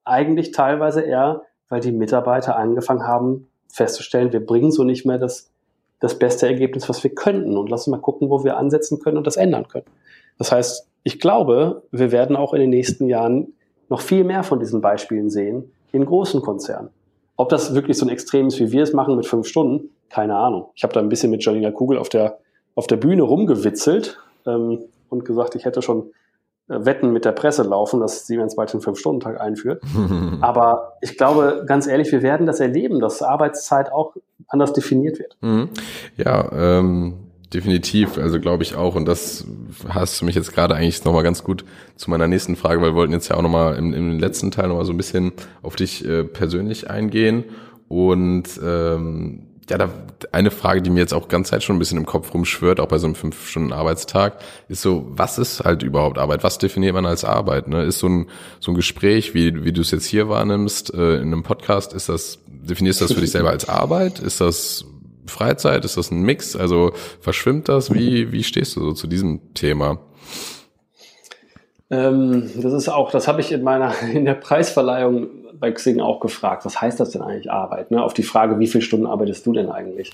eigentlich teilweise eher, weil die Mitarbeiter angefangen haben festzustellen, wir bringen so nicht mehr das das beste Ergebnis, was wir könnten. Und lass uns mal gucken, wo wir ansetzen können und das ändern können. Das heißt, ich glaube, wir werden auch in den nächsten Jahren noch viel mehr von diesen Beispielen sehen in großen Konzernen. Ob das wirklich so ein Extrem ist, wie wir es machen mit fünf Stunden, keine Ahnung. Ich habe da ein bisschen mit Janina Kugel auf der, auf der Bühne rumgewitzelt ähm, und gesagt, ich hätte schon äh, Wetten mit der Presse laufen, dass Siemens bald den Fünf-Stunden-Tag einführt. Aber ich glaube, ganz ehrlich, wir werden das erleben, dass Arbeitszeit auch anders definiert wird. Mhm. Ja, ähm, definitiv. Also glaube ich auch. Und das hast du mich jetzt gerade eigentlich nochmal ganz gut zu meiner nächsten Frage, weil wir wollten jetzt ja auch nochmal im, im letzten Teil nochmal so ein bisschen auf dich äh, persönlich eingehen. Und ähm, ja, da, eine Frage, die mir jetzt auch ganz Zeit schon ein bisschen im Kopf rumschwört, auch bei so einem fünf Stunden Arbeitstag, ist so, was ist halt überhaupt Arbeit? Was definiert man als Arbeit? Ne? Ist so ein so ein Gespräch, wie wie du es jetzt hier wahrnimmst äh, in einem Podcast, ist das definierst du das für dich selber als Arbeit? Ist das Freizeit? Ist das ein Mix? Also verschwimmt das? Wie wie stehst du so zu diesem Thema? Ähm, das ist auch, das habe ich in meiner in der Preisverleihung bei Xing auch gefragt, was heißt das denn eigentlich Arbeit? Ne? Auf die Frage, wie viele Stunden arbeitest du denn eigentlich?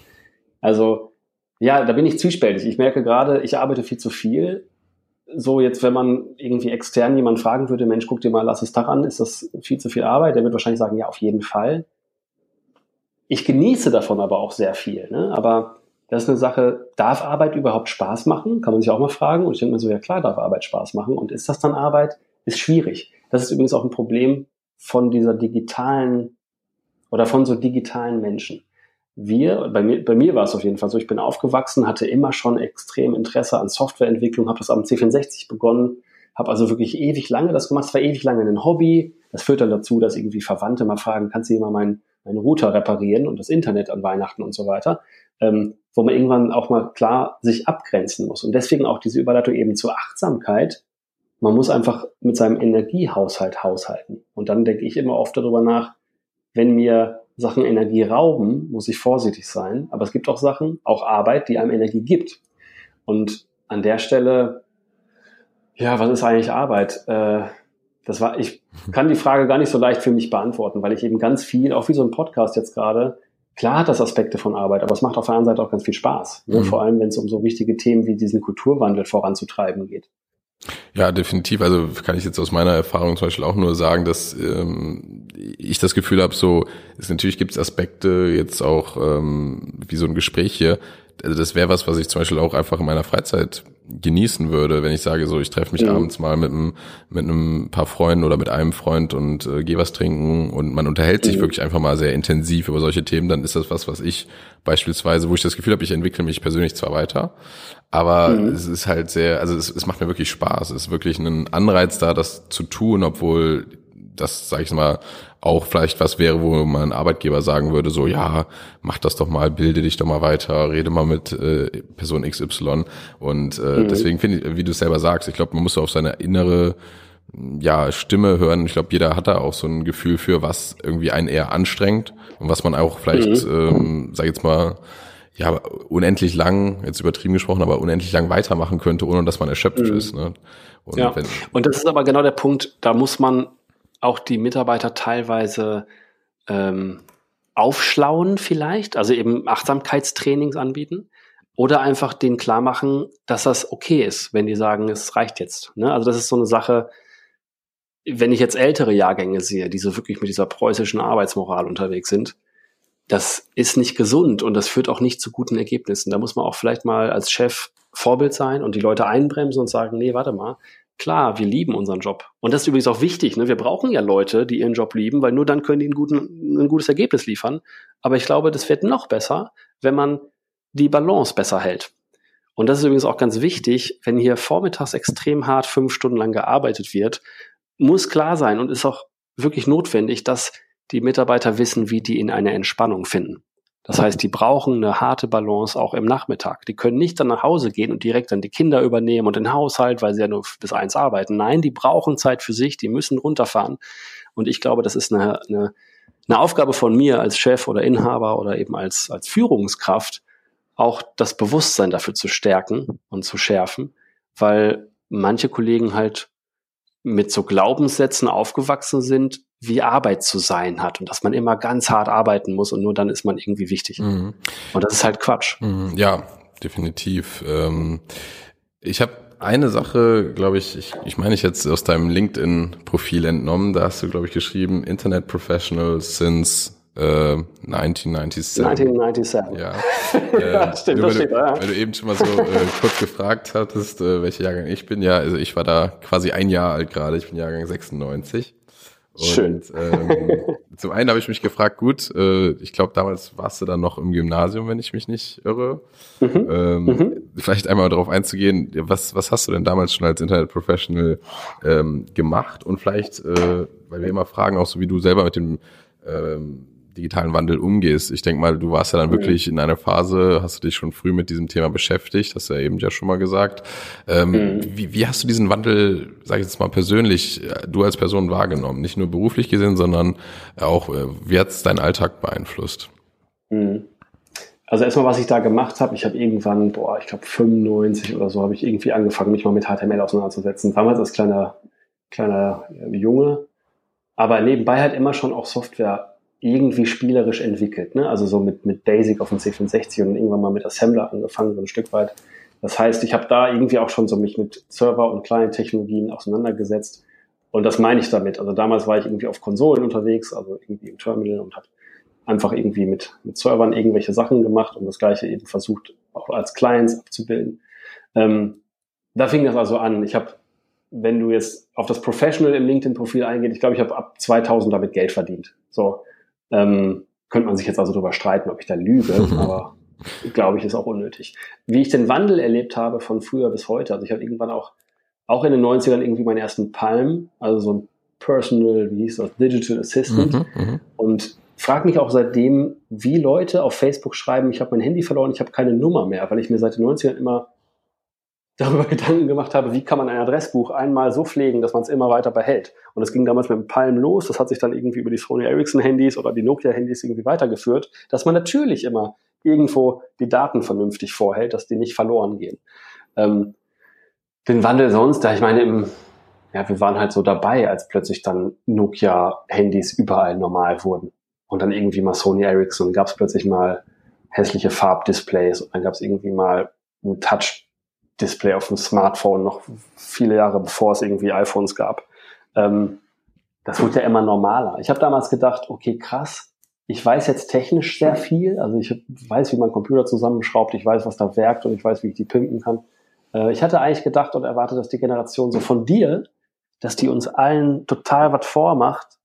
Also, ja, da bin ich zwiespältig. Ich merke gerade, ich arbeite viel zu viel. So, jetzt, wenn man irgendwie extern jemand fragen würde, Mensch, guck dir mal lass es Tag an, ist das viel zu viel Arbeit? Der wird wahrscheinlich sagen, ja, auf jeden Fall. Ich genieße davon aber auch sehr viel. Ne? Aber das ist eine Sache, darf Arbeit überhaupt Spaß machen? Kann man sich auch mal fragen. Und ich denke mir so, ja klar, darf Arbeit Spaß machen. Und ist das dann Arbeit? Ist schwierig. Das ist übrigens auch ein Problem von dieser digitalen oder von so digitalen Menschen. Wir, bei mir, bei mir war es auf jeden Fall so, ich bin aufgewachsen, hatte immer schon extrem Interesse an Softwareentwicklung, habe das am C64 begonnen, habe also wirklich ewig lange das gemacht, es war ewig lange ein Hobby. Das führt dann dazu, dass irgendwie Verwandte mal fragen, kannst du mal meinen, meinen Router reparieren und das Internet an Weihnachten und so weiter, ähm, wo man irgendwann auch mal klar sich abgrenzen muss. Und deswegen auch diese Überleitung eben zur Achtsamkeit, man muss einfach mit seinem Energiehaushalt haushalten. Und dann denke ich immer oft darüber nach, wenn mir Sachen Energie rauben, muss ich vorsichtig sein. Aber es gibt auch Sachen, auch Arbeit, die einem Energie gibt. Und an der Stelle, ja, was ist eigentlich Arbeit? Äh, das war, ich kann die Frage gar nicht so leicht für mich beantworten, weil ich eben ganz viel, auch wie so ein Podcast jetzt gerade, klar hat das Aspekte von Arbeit, aber es macht auf der anderen Seite auch ganz viel Spaß. Ne? Mhm. Vor allem, wenn es um so wichtige Themen wie diesen Kulturwandel voranzutreiben geht. Ja, definitiv. Also kann ich jetzt aus meiner Erfahrung zum Beispiel auch nur sagen, dass ähm, ich das Gefühl habe, so ist natürlich gibt es Aspekte jetzt auch ähm, wie so ein Gespräch hier. Also das wäre was, was ich zum Beispiel auch einfach in meiner Freizeit genießen würde, wenn ich sage, so ich treffe mich mhm. abends mal mit einem mit einem paar Freunden oder mit einem Freund und äh, gehe was trinken und man unterhält sich mhm. wirklich einfach mal sehr intensiv über solche Themen, dann ist das was, was ich beispielsweise, wo ich das Gefühl habe, ich entwickle mich persönlich zwar weiter, aber mhm. es ist halt sehr, also es, es macht mir wirklich Spaß, es ist wirklich ein Anreiz da, das zu tun, obwohl das, sag ich mal, auch vielleicht was wäre, wo mein Arbeitgeber sagen würde, so ja, mach das doch mal, bilde dich doch mal weiter, rede mal mit äh, Person XY. Und äh, mhm. deswegen finde ich, wie du es selber sagst, ich glaube, man muss auf seine innere ja, Stimme hören. Ich glaube, jeder hat da auch so ein Gefühl für, was irgendwie einen eher anstrengt und was man auch vielleicht, mhm. ähm, sag jetzt mal, ja, unendlich lang, jetzt übertrieben gesprochen, aber unendlich lang weitermachen könnte, ohne dass man erschöpft mhm. ist. Ne? Und, ja. wenn, und das ist aber genau der Punkt, da muss man auch die Mitarbeiter teilweise ähm, aufschlauen vielleicht, also eben Achtsamkeitstrainings anbieten oder einfach denen klar machen, dass das okay ist, wenn die sagen, es reicht jetzt. Ne? Also das ist so eine Sache, wenn ich jetzt ältere Jahrgänge sehe, die so wirklich mit dieser preußischen Arbeitsmoral unterwegs sind, das ist nicht gesund und das führt auch nicht zu guten Ergebnissen. Da muss man auch vielleicht mal als Chef Vorbild sein und die Leute einbremsen und sagen, nee, warte mal, Klar, wir lieben unseren Job. Und das ist übrigens auch wichtig. Ne? Wir brauchen ja Leute, die ihren Job lieben, weil nur dann können die ein, guten, ein gutes Ergebnis liefern. Aber ich glaube, das wird noch besser, wenn man die Balance besser hält. Und das ist übrigens auch ganz wichtig, wenn hier vormittags extrem hart fünf Stunden lang gearbeitet wird, muss klar sein und ist auch wirklich notwendig, dass die Mitarbeiter wissen, wie die in eine Entspannung finden. Das heißt, die brauchen eine harte Balance auch im Nachmittag. Die können nicht dann nach Hause gehen und direkt dann die Kinder übernehmen und den Haushalt, weil sie ja nur bis eins arbeiten. Nein, die brauchen Zeit für sich, die müssen runterfahren. Und ich glaube, das ist eine, eine, eine Aufgabe von mir als Chef oder Inhaber oder eben als, als Führungskraft, auch das Bewusstsein dafür zu stärken und zu schärfen, weil manche Kollegen halt mit so Glaubenssätzen aufgewachsen sind, wie Arbeit zu sein hat und dass man immer ganz hart arbeiten muss und nur dann ist man irgendwie wichtig. Mhm. Und das ist halt Quatsch. Mhm. Ja, definitiv. Ähm, ich habe eine Sache, glaube ich, ich, ich meine ich jetzt aus deinem LinkedIn-Profil entnommen, da hast du, glaube ich, geschrieben, Internet Professional since äh, 1997. 1997. Ja, äh, ja stimmt, das steht, ja. Weil du eben schon mal so äh, kurz gefragt hattest, äh, welcher Jahrgang ich bin. Ja, also ich war da quasi ein Jahr alt gerade, ich bin Jahrgang 96. Und, Schön. Ähm, zum einen habe ich mich gefragt, gut, äh, ich glaube, damals warst du dann noch im Gymnasium, wenn ich mich nicht irre. Mhm. Ähm, mhm. Vielleicht einmal darauf einzugehen, was, was hast du denn damals schon als Internet-Professional ähm, gemacht? Und vielleicht, äh, weil wir immer fragen, auch so wie du selber mit dem ähm, digitalen Wandel umgehst. Ich denke mal, du warst ja dann mhm. wirklich in einer Phase, hast du dich schon früh mit diesem Thema beschäftigt, hast du ja eben ja schon mal gesagt. Ähm, mhm. wie, wie hast du diesen Wandel, sage ich jetzt mal persönlich, äh, du als Person wahrgenommen? Nicht nur beruflich gesehen, sondern auch, äh, wie hat es deinen Alltag beeinflusst? Mhm. Also erstmal, was ich da gemacht habe, ich habe irgendwann, boah, ich glaube 95 oder so, habe ich irgendwie angefangen, mich mal mit HTML auseinanderzusetzen. Damals als kleiner, kleiner Junge, aber nebenbei halt immer schon auch Software irgendwie spielerisch entwickelt. Ne? Also so mit, mit Basic auf dem C64 und irgendwann mal mit Assembler angefangen, so ein Stück weit. Das heißt, ich habe da irgendwie auch schon so mich mit Server- und Client-Technologien auseinandergesetzt. Und das meine ich damit. Also damals war ich irgendwie auf Konsolen unterwegs, also irgendwie im Terminal und habe einfach irgendwie mit, mit Servern irgendwelche Sachen gemacht und das gleiche eben versucht, auch als Clients abzubilden. Ähm, da fing das also an. Ich habe, wenn du jetzt auf das Professional im LinkedIn-Profil eingehst, ich glaube, ich habe ab 2000 damit Geld verdient. So, ähm, könnte man sich jetzt also darüber streiten, ob ich da lüge, aber glaube ich, ist auch unnötig. Wie ich den Wandel erlebt habe von früher bis heute, also ich habe irgendwann auch, auch in den 90ern irgendwie meinen ersten Palm, also so ein Personal, wie hieß das, Digital Assistant mhm, mhm. und frage mich auch seitdem, wie Leute auf Facebook schreiben, ich habe mein Handy verloren, ich habe keine Nummer mehr, weil ich mir seit den 90ern immer darüber Gedanken gemacht habe, wie kann man ein Adressbuch einmal so pflegen, dass man es immer weiter behält. Und das ging damals mit dem Palm los, das hat sich dann irgendwie über die Sony Ericsson Handys oder die Nokia Handys irgendwie weitergeführt, dass man natürlich immer irgendwo die Daten vernünftig vorhält, dass die nicht verloren gehen. Ähm, den Wandel sonst, da ich meine, im, ja, wir waren halt so dabei, als plötzlich dann Nokia-Handys überall normal wurden. Und dann irgendwie mal Sony Ericsson, gab es plötzlich mal hässliche Farbdisplays und dann gab es irgendwie mal ein Touch Display auf dem Smartphone, noch viele Jahre bevor es irgendwie iPhones gab. Ähm, das wird ja immer normaler. Ich habe damals gedacht, okay, krass, ich weiß jetzt technisch sehr viel. Also ich weiß, wie man Computer zusammenschraubt, ich weiß, was da werkt und ich weiß, wie ich die pimpen kann. Äh, ich hatte eigentlich gedacht und erwartet, dass die Generation so von dir, dass die uns allen total was vormacht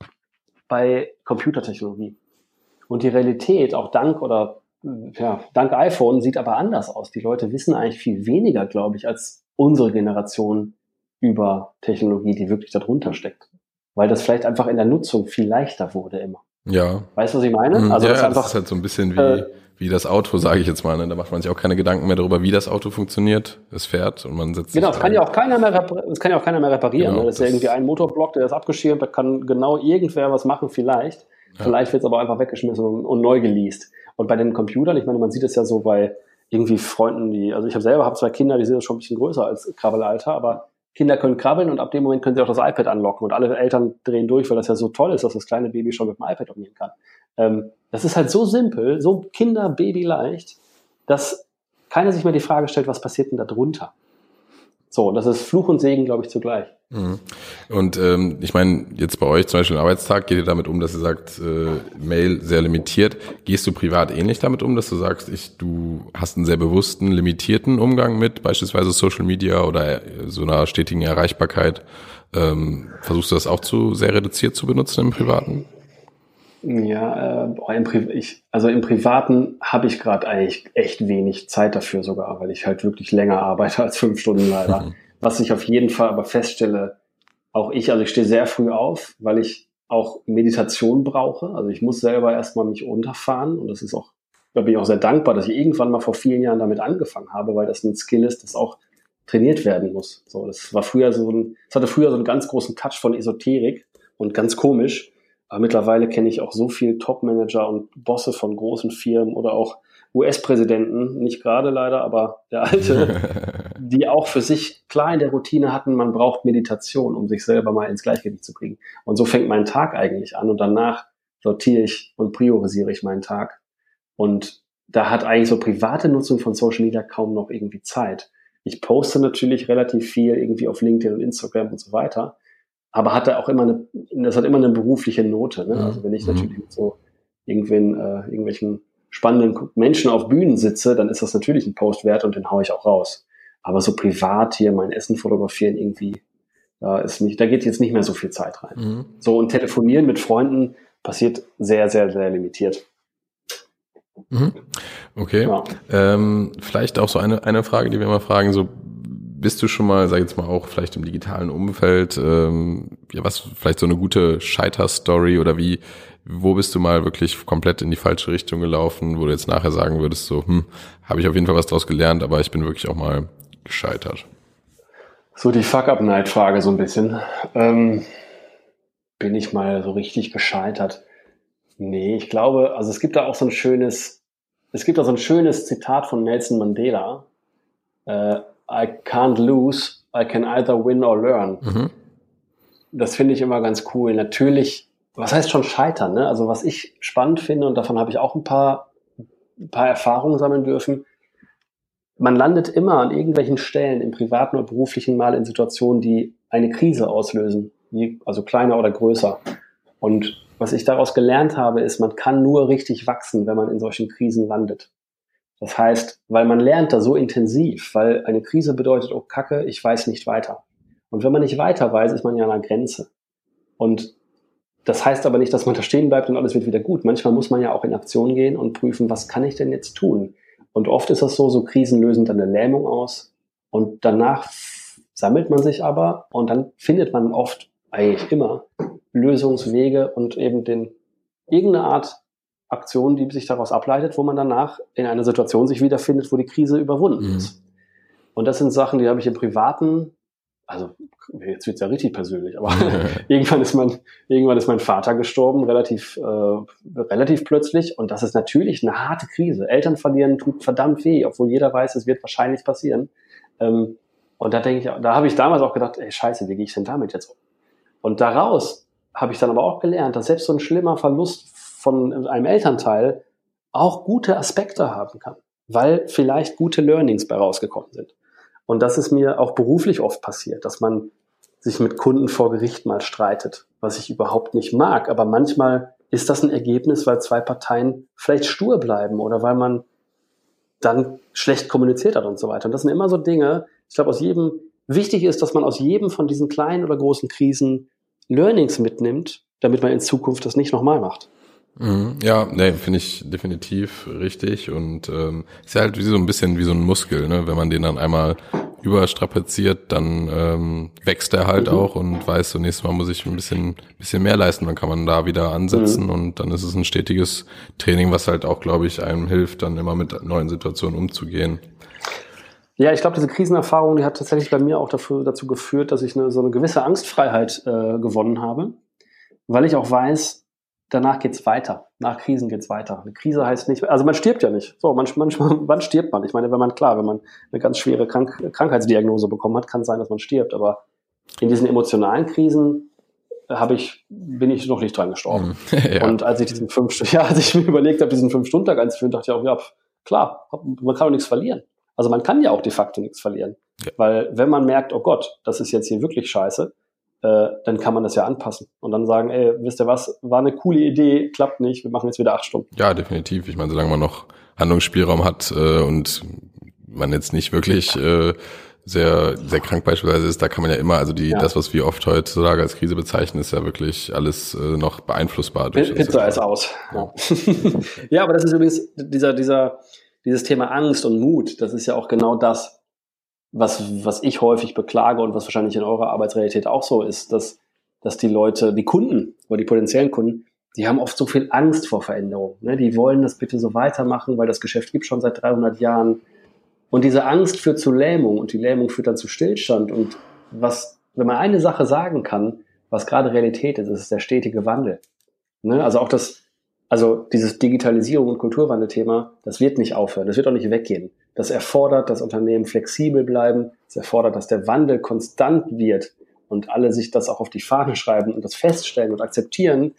bei Computertechnologie. Und die Realität, auch dank oder ja, dank iPhone sieht aber anders aus. Die Leute wissen eigentlich viel weniger, glaube ich, als unsere Generation über Technologie, die wirklich darunter steckt. Weil das vielleicht einfach in der Nutzung viel leichter wurde immer. Ja. Weißt du, was ich meine? Mhm. Also ja, das, ist, einfach, das ist halt so ein bisschen wie, äh, wie das Auto, sage ich jetzt mal. Ne? Da macht man sich auch keine Gedanken mehr darüber, wie das Auto funktioniert. Es fährt und man setzt Genau, es kann ja auch keiner mehr, es kann ja auch keiner mehr reparieren. Genau, ne? Das, das ist ja irgendwie ein Motorblock, der ist abgeschirmt, da kann genau irgendwer was machen, vielleicht. Vielleicht wird es aber einfach weggeschmissen und, und neu geleast. Und bei den Computern, ich meine, man sieht es ja so bei irgendwie Freunden, die, also ich habe selber habe zwei Kinder, die sind schon ein bisschen größer als Krabbelalter, aber Kinder können krabbeln und ab dem Moment können sie auch das iPad anlocken und alle Eltern drehen durch, weil das ja so toll ist, dass das kleine Baby schon mit dem iPad umgehen kann. Ähm, das ist halt so simpel, so Kinder-Baby-leicht, dass keiner sich mehr die Frage stellt, was passiert denn da drunter? So, das ist Fluch und Segen, glaube ich, zugleich. Mhm. Und ähm, ich meine, jetzt bei euch zum Beispiel Arbeitstag, geht ihr damit um, dass ihr sagt, äh, Mail sehr limitiert. Gehst du privat ähnlich damit um, dass du sagst, ich, du hast einen sehr bewussten, limitierten Umgang mit beispielsweise Social Media oder äh, so einer stetigen Erreichbarkeit? Ähm, versuchst du das auch zu sehr reduziert zu benutzen im Privaten? Ja, äh, im Pri ich, also im Privaten habe ich gerade eigentlich echt wenig Zeit dafür sogar, weil ich halt wirklich länger arbeite als fünf Stunden leider. Was ich auf jeden Fall aber feststelle, auch ich, also ich stehe sehr früh auf, weil ich auch Meditation brauche. Also ich muss selber erstmal mich runterfahren und das ist auch, da bin ich auch sehr dankbar, dass ich irgendwann mal vor vielen Jahren damit angefangen habe, weil das ein Skill ist, das auch trainiert werden muss. So, das war früher so ein, es hatte früher so einen ganz großen Touch von Esoterik und ganz komisch. Aber mittlerweile kenne ich auch so viel Top-Manager und Bosse von großen Firmen oder auch US-Präsidenten, nicht gerade leider, aber der alte, die auch für sich klar in der Routine hatten, man braucht Meditation, um sich selber mal ins Gleichgewicht zu kriegen. Und so fängt mein Tag eigentlich an und danach sortiere ich und priorisiere ich meinen Tag. Und da hat eigentlich so private Nutzung von Social Media kaum noch irgendwie Zeit. Ich poste natürlich relativ viel irgendwie auf LinkedIn und Instagram und so weiter, aber hatte auch immer eine, das hat immer eine berufliche Note. Ne? Also wenn ich mhm. natürlich mit so irgendwen, äh, irgendwelchen spannenden Menschen auf Bühnen sitze, dann ist das natürlich ein Post wert und den haue ich auch raus. Aber so privat hier mein Essen fotografieren irgendwie, da ist nicht, da geht jetzt nicht mehr so viel Zeit rein. Mhm. So und telefonieren mit Freunden passiert sehr, sehr, sehr limitiert. Mhm. Okay. Ja. Ähm, vielleicht auch so eine, eine Frage, die wir immer fragen, so bist du schon mal, sag ich jetzt mal auch vielleicht im digitalen Umfeld, ähm, ja, was vielleicht so eine gute Scheiter-Story oder wie, wo bist du mal wirklich komplett in die falsche Richtung gelaufen, wo du jetzt nachher sagen würdest, so, hm, habe ich auf jeden Fall was draus gelernt, aber ich bin wirklich auch mal gescheitert? So die Fuck-Up-Night-Frage so ein bisschen. Ähm, bin ich mal so richtig gescheitert? Nee, ich glaube, also es gibt da auch so ein schönes, es gibt da so ein schönes Zitat von Nelson Mandela. Äh, I can't lose, I can either win or learn. Mhm. Das finde ich immer ganz cool. Natürlich, was heißt schon scheitern? Ne? Also was ich spannend finde, und davon habe ich auch ein paar, ein paar Erfahrungen sammeln dürfen, man landet immer an irgendwelchen Stellen im privaten oder beruflichen Mal in Situationen, die eine Krise auslösen, also kleiner oder größer. Und was ich daraus gelernt habe, ist, man kann nur richtig wachsen, wenn man in solchen Krisen landet. Das heißt, weil man lernt da so intensiv, weil eine Krise bedeutet, oh Kacke, ich weiß nicht weiter. Und wenn man nicht weiter weiß, ist man ja an einer Grenze. Und das heißt aber nicht, dass man da stehen bleibt und alles wird wieder gut. Manchmal muss man ja auch in Aktion gehen und prüfen, was kann ich denn jetzt tun? Und oft ist das so, so Krisen lösen dann eine Lähmung aus und danach sammelt man sich aber und dann findet man oft eigentlich immer Lösungswege und eben den irgendeine Art Aktion, die sich daraus ableitet, wo man danach in einer Situation sich wiederfindet, wo die Krise überwunden mhm. ist. Und das sind Sachen, die habe ich im Privaten, also jetzt wird's ja richtig persönlich, aber irgendwann ist mein, irgendwann ist mein Vater gestorben, relativ, äh, relativ plötzlich. Und das ist natürlich eine harte Krise. Eltern verlieren tut verdammt weh, obwohl jeder weiß, es wird wahrscheinlich passieren. Ähm, und da denke ich, da habe ich damals auch gedacht, ey Scheiße, wie gehe ich denn damit jetzt um? Und daraus habe ich dann aber auch gelernt, dass selbst so ein schlimmer Verlust von einem Elternteil auch gute Aspekte haben kann, weil vielleicht gute Learnings bei rausgekommen sind. Und das ist mir auch beruflich oft passiert, dass man sich mit Kunden vor Gericht mal streitet, was ich überhaupt nicht mag. Aber manchmal ist das ein Ergebnis, weil zwei Parteien vielleicht stur bleiben oder weil man dann schlecht kommuniziert hat und so weiter. Und das sind immer so Dinge, ich glaube, aus jedem, wichtig ist, dass man aus jedem von diesen kleinen oder großen Krisen Learnings mitnimmt, damit man in Zukunft das nicht nochmal macht. Mhm. Ja, nee, finde ich definitiv richtig und ähm, ist ja halt wie so ein bisschen wie so ein Muskel, ne? Wenn man den dann einmal überstrapaziert, dann ähm, wächst er halt mhm. auch und weiß, so nächstes Mal muss ich ein bisschen, bisschen mehr leisten, dann kann man da wieder ansetzen mhm. und dann ist es ein stetiges Training, was halt auch, glaube ich, einem hilft, dann immer mit neuen Situationen umzugehen. Ja, ich glaube, diese Krisenerfahrung, die hat tatsächlich bei mir auch dafür, dazu geführt, dass ich eine, so eine gewisse Angstfreiheit äh, gewonnen habe, weil ich auch weiß, danach geht's weiter. Nach Krisen geht's weiter. Eine Krise heißt nicht, also man stirbt ja nicht. So, manchmal, wann stirbt man? Ich meine, wenn man, klar, wenn man eine ganz schwere Krank Krankheitsdiagnose bekommen hat, kann es sein, dass man stirbt. Aber in diesen emotionalen Krisen habe ich, bin ich noch nicht dran gestorben. ja. Und als ich diesen fünf, ja, als ich mir überlegt habe, diesen fünf Stunden Tag einzuführen, dachte ich auch, ja, klar, man kann doch nichts verlieren. Also man kann ja auch de facto nichts verlieren. Ja. Weil wenn man merkt, oh Gott, das ist jetzt hier wirklich scheiße, äh, dann kann man das ja anpassen und dann sagen, ey, wisst ihr was, war eine coole Idee, klappt nicht, wir machen jetzt wieder acht Stunden. Ja, definitiv. Ich meine, solange man noch Handlungsspielraum hat äh, und man jetzt nicht wirklich äh, sehr, sehr krank beispielsweise ist, da kann man ja immer, also die, ja. das, was wir oft heutzutage als Krise bezeichnen, ist ja wirklich alles äh, noch beeinflussbar durch Pizza ist aus. Ja. ja, aber das ist übrigens dieser, dieser, dieses Thema Angst und Mut, das ist ja auch genau das, was, was ich häufig beklage und was wahrscheinlich in eurer Arbeitsrealität auch so ist, dass, dass die Leute, die Kunden oder die potenziellen Kunden, die haben oft so viel Angst vor Veränderung. Ne? Die wollen das bitte so weitermachen, weil das Geschäft gibt schon seit 300 Jahren. Und diese Angst führt zu Lähmung und die Lähmung führt dann zu Stillstand. Und was, wenn man eine Sache sagen kann, was gerade Realität ist, ist der stetige Wandel. Ne? Also auch das, Also dieses Digitalisierung und Kulturwandelthema, das wird nicht aufhören, das wird auch nicht weggehen. Das erfordert, dass Unternehmen flexibel bleiben, das erfordert, dass der Wandel konstant wird und alle sich das auch auf die Fahne schreiben und das feststellen und akzeptieren,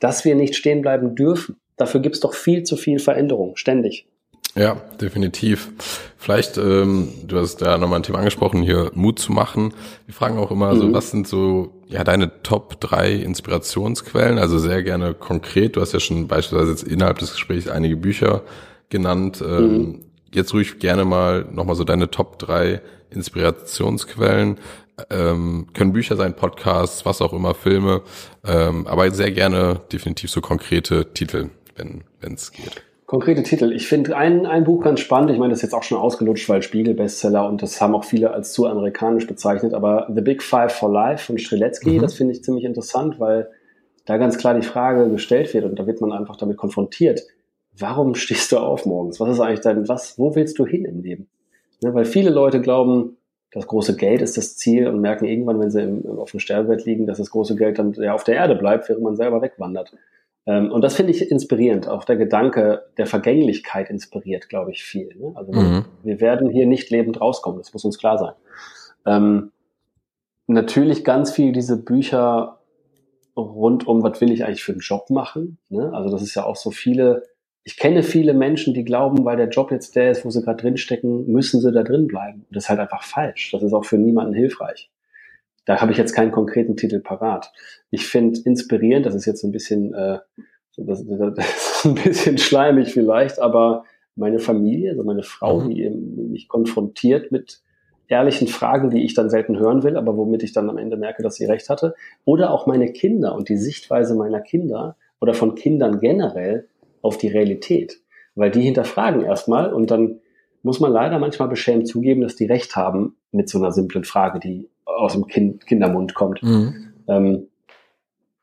dass wir nicht stehen bleiben dürfen. Dafür gibt es doch viel zu viel Veränderung, ständig. Ja, definitiv. Vielleicht, ähm, du hast da nochmal ein Thema angesprochen, hier Mut zu machen. Wir fragen auch immer mhm. so, was sind so ja deine Top drei Inspirationsquellen? Also sehr gerne konkret. Du hast ja schon beispielsweise jetzt innerhalb des Gesprächs einige Bücher genannt. Ähm, mhm. Jetzt ruhig gerne mal nochmal so deine Top drei Inspirationsquellen. Ähm, können Bücher sein, Podcasts, was auch immer, Filme, ähm, aber sehr gerne definitiv so konkrete Titel, wenn es geht. Konkrete Titel. Ich finde ein, ein Buch ganz spannend. Ich meine, das ist jetzt auch schon ausgelutscht, weil Spiegel-Bestseller und das haben auch viele als zu amerikanisch bezeichnet. Aber The Big Five for Life von Streletsky, mhm. das finde ich ziemlich interessant, weil da ganz klar die Frage gestellt wird und da wird man einfach damit konfrontiert. Warum stehst du auf morgens? Was ist eigentlich dein, was, wo willst du hin im Leben? Ne, weil viele Leute glauben, das große Geld ist das Ziel und merken irgendwann, wenn sie im, auf dem Sterbebett liegen, dass das große Geld dann ja auf der Erde bleibt, während man selber wegwandert. Ähm, und das finde ich inspirierend. Auch der Gedanke der Vergänglichkeit inspiriert, glaube ich, viel. Ne? Also mhm. wir werden hier nicht lebend rauskommen, das muss uns klar sein. Ähm, natürlich ganz viel diese Bücher rund um, was will ich eigentlich für einen Job machen. Ne? Also das ist ja auch so viele, ich kenne viele Menschen, die glauben, weil der Job jetzt der ist, wo sie gerade drinstecken, müssen sie da drin bleiben. Und das ist halt einfach falsch. Das ist auch für niemanden hilfreich. Da habe ich jetzt keinen konkreten Titel parat. Ich finde inspirierend, das ist jetzt ein bisschen, äh, das, das ist ein bisschen schleimig vielleicht, aber meine Familie, also meine Frau, mhm. die mich konfrontiert mit ehrlichen Fragen, die ich dann selten hören will, aber womit ich dann am Ende merke, dass sie recht hatte. Oder auch meine Kinder und die Sichtweise meiner Kinder oder von Kindern generell auf die Realität. Weil die hinterfragen erstmal und dann muss man leider manchmal beschämt zugeben, dass die recht haben mit so einer simplen Frage, die aus dem kind, Kindermund kommt. Mhm. Ähm,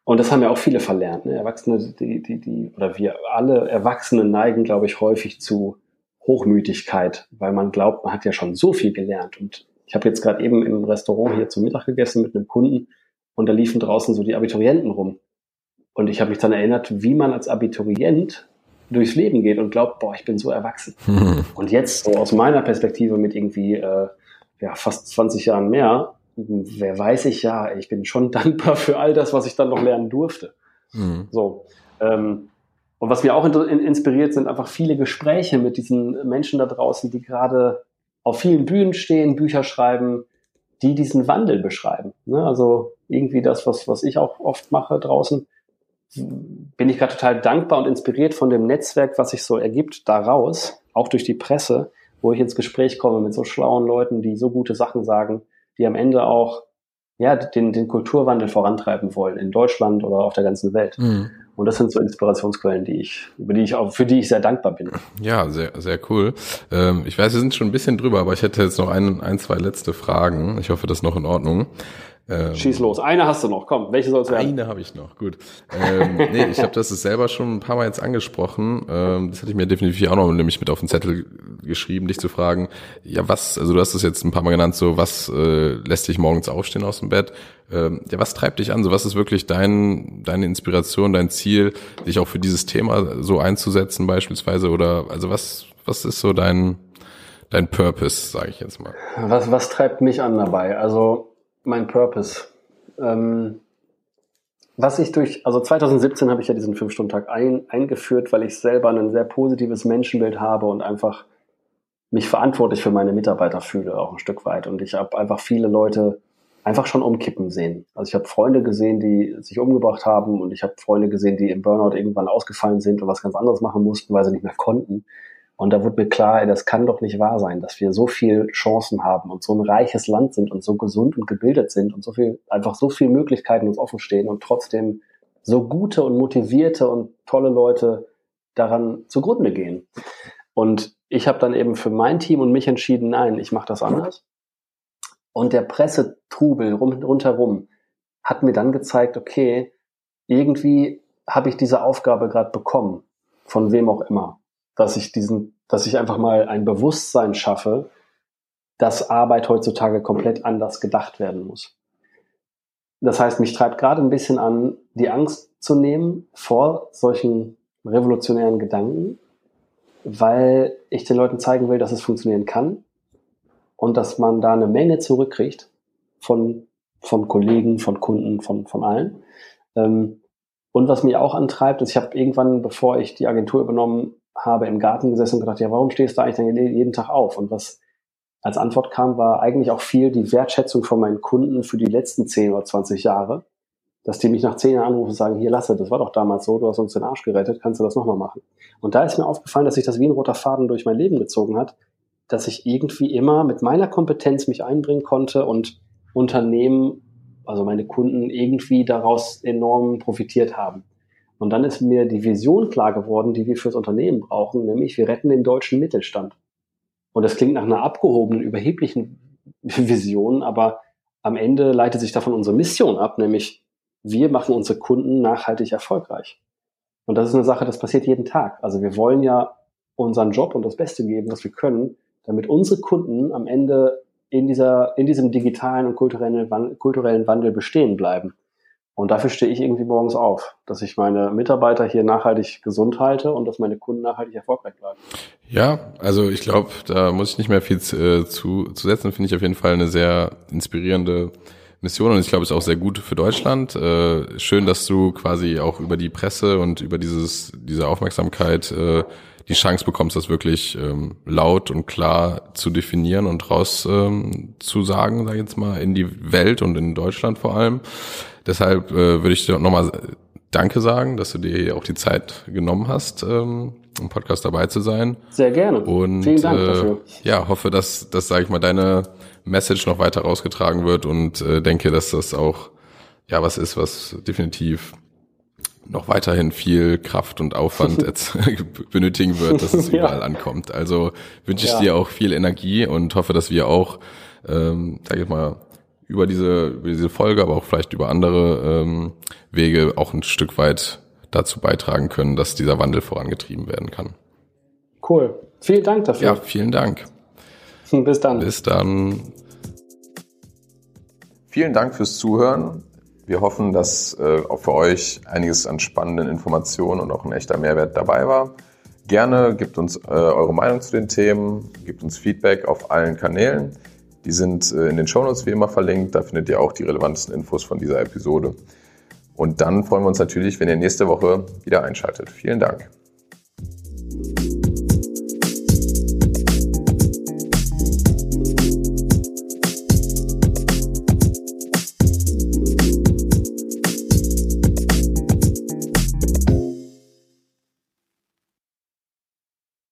und das haben ja auch viele verlernt. Ne? Erwachsene, die, die, die, oder wir alle Erwachsenen neigen, glaube ich, häufig zu Hochmütigkeit, weil man glaubt, man hat ja schon so viel gelernt. Und ich habe jetzt gerade eben im Restaurant hier zum Mittag gegessen mit einem Kunden und da liefen draußen so die Abiturienten rum. Und ich habe mich dann erinnert, wie man als Abiturient durchs Leben geht und glaubt, boah, ich bin so erwachsen. Und jetzt so aus meiner Perspektive mit irgendwie äh, ja, fast 20 Jahren mehr, wer weiß ich ja, ich bin schon dankbar für all das, was ich dann noch lernen durfte. Mhm. So. Ähm, und was mir auch in, inspiriert, sind einfach viele Gespräche mit diesen Menschen da draußen, die gerade auf vielen Bühnen stehen, Bücher schreiben, die diesen Wandel beschreiben. Ne? Also irgendwie das, was, was ich auch oft mache draußen, bin ich gerade total dankbar und inspiriert von dem Netzwerk, was sich so ergibt daraus, auch durch die Presse, wo ich ins Gespräch komme mit so schlauen Leuten, die so gute Sachen sagen, die am Ende auch ja, den, den Kulturwandel vorantreiben wollen, in Deutschland oder auf der ganzen Welt. Mhm. Und das sind so Inspirationsquellen, die ich, über die ich auch, für die ich sehr dankbar bin. Ja, sehr, sehr cool. Ähm, ich weiß, wir sind schon ein bisschen drüber, aber ich hätte jetzt noch ein, ein, zwei letzte Fragen. Ich hoffe, das ist noch in Ordnung. Ähm, Schieß los. Eine hast du noch. Komm, welche soll es werden? Eine habe ich noch. Gut. Ähm, nee, ich habe das selber schon ein paar Mal jetzt angesprochen. Ähm, das hatte ich mir definitiv auch noch nämlich mit auf den Zettel geschrieben, dich zu fragen. Ja, was? Also du hast es jetzt ein paar Mal genannt. So, was äh, lässt dich morgens aufstehen aus dem Bett? Ähm, ja, was treibt dich an? So, was ist wirklich dein deine Inspiration, dein Ziel, dich auch für dieses Thema so einzusetzen beispielsweise? Oder also was was ist so dein dein Purpose, sage ich jetzt mal? Was was treibt mich an dabei? Also mein Purpose. Ähm, was ich durch, also 2017 habe ich ja diesen Fünf-Stunden-Tag ein, eingeführt, weil ich selber ein sehr positives Menschenbild habe und einfach mich verantwortlich für meine Mitarbeiter fühle, auch ein Stück weit. Und ich habe einfach viele Leute einfach schon umkippen sehen. Also ich habe Freunde gesehen, die sich umgebracht haben und ich habe Freunde gesehen, die im Burnout irgendwann ausgefallen sind und was ganz anderes machen mussten, weil sie nicht mehr konnten. Und da wurde mir klar, ey, das kann doch nicht wahr sein, dass wir so viel Chancen haben und so ein reiches Land sind und so gesund und gebildet sind und so viel, einfach so viele Möglichkeiten uns offen stehen und trotzdem so gute und motivierte und tolle Leute daran zugrunde gehen. Und ich habe dann eben für mein Team und mich entschieden, nein, ich mache das anders. Und der Pressetrubel rum, rundherum hat mir dann gezeigt, okay, irgendwie habe ich diese Aufgabe gerade bekommen, von wem auch immer dass ich diesen, dass ich einfach mal ein Bewusstsein schaffe, dass Arbeit heutzutage komplett anders gedacht werden muss. Das heißt, mich treibt gerade ein bisschen an, die Angst zu nehmen vor solchen revolutionären Gedanken, weil ich den Leuten zeigen will, dass es funktionieren kann und dass man da eine Menge zurückkriegt von, von Kollegen, von Kunden, von, von allen. Ähm, und was mich auch antreibt, ist, ich habe irgendwann, bevor ich die Agentur übernommen habe, im Garten gesessen und gedacht, ja, warum stehst du eigentlich dann jeden Tag auf? Und was als Antwort kam, war eigentlich auch viel die Wertschätzung von meinen Kunden für die letzten 10 oder 20 Jahre, dass die mich nach 10 Jahren anrufen und sagen, hier, Lasse, das war doch damals so, du hast uns den Arsch gerettet, kannst du das nochmal machen? Und da ist mir aufgefallen, dass sich das wie ein roter Faden durch mein Leben gezogen hat, dass ich irgendwie immer mit meiner Kompetenz mich einbringen konnte und Unternehmen, also meine Kunden, irgendwie daraus enorm profitiert haben. Und dann ist mir die Vision klar geworden, die wir fürs Unternehmen brauchen, nämlich wir retten den deutschen Mittelstand. Und das klingt nach einer abgehobenen, überheblichen Vision, aber am Ende leitet sich davon unsere Mission ab, nämlich wir machen unsere Kunden nachhaltig erfolgreich. Und das ist eine Sache, das passiert jeden Tag. Also wir wollen ja unseren Job und das Beste geben, was wir können, damit unsere Kunden am Ende in dieser, in diesem digitalen und kulturellen, kulturellen Wandel bestehen bleiben. Und dafür stehe ich irgendwie morgens auf, dass ich meine Mitarbeiter hier nachhaltig gesund halte und dass meine Kunden nachhaltig erfolgreich bleiben. Ja, also ich glaube, da muss ich nicht mehr viel äh, zu, zu setzen. Finde ich auf jeden Fall eine sehr inspirierende Mission und ich glaube, ist auch sehr gut für Deutschland. Äh, schön, dass du quasi auch über die Presse und über dieses diese Aufmerksamkeit äh, die Chance bekommst, das wirklich ähm, laut und klar zu definieren und raus ähm, zu sagen, sag ich jetzt mal, in die Welt und in Deutschland vor allem. Deshalb äh, würde ich dir nochmal Danke sagen, dass du dir auch die Zeit genommen hast, ähm, im Podcast dabei zu sein. Sehr gerne. Und Vielen Dank äh, dafür. ja, hoffe, dass, dass sage ich mal, deine Message noch weiter rausgetragen wird und äh, denke, dass das auch ja was ist, was definitiv noch weiterhin viel Kraft und Aufwand benötigen wird, dass es überall ja. ankommt. Also wünsche ich ja. dir auch viel Energie und hoffe, dass wir auch, ähm, sag ich mal, über diese, über diese Folge, aber auch vielleicht über andere ähm, Wege auch ein Stück weit dazu beitragen können, dass dieser Wandel vorangetrieben werden kann. Cool. Vielen Dank dafür. Ja, vielen Dank. Bis dann. Bis dann. Vielen Dank fürs Zuhören. Wir hoffen, dass äh, auch für euch einiges an spannenden Informationen und auch ein echter Mehrwert dabei war. Gerne gebt uns äh, eure Meinung zu den Themen, gebt uns Feedback auf allen Kanälen. Die sind äh, in den Shownotes wie immer verlinkt. Da findet ihr auch die relevantesten Infos von dieser Episode. Und dann freuen wir uns natürlich, wenn ihr nächste Woche wieder einschaltet. Vielen Dank.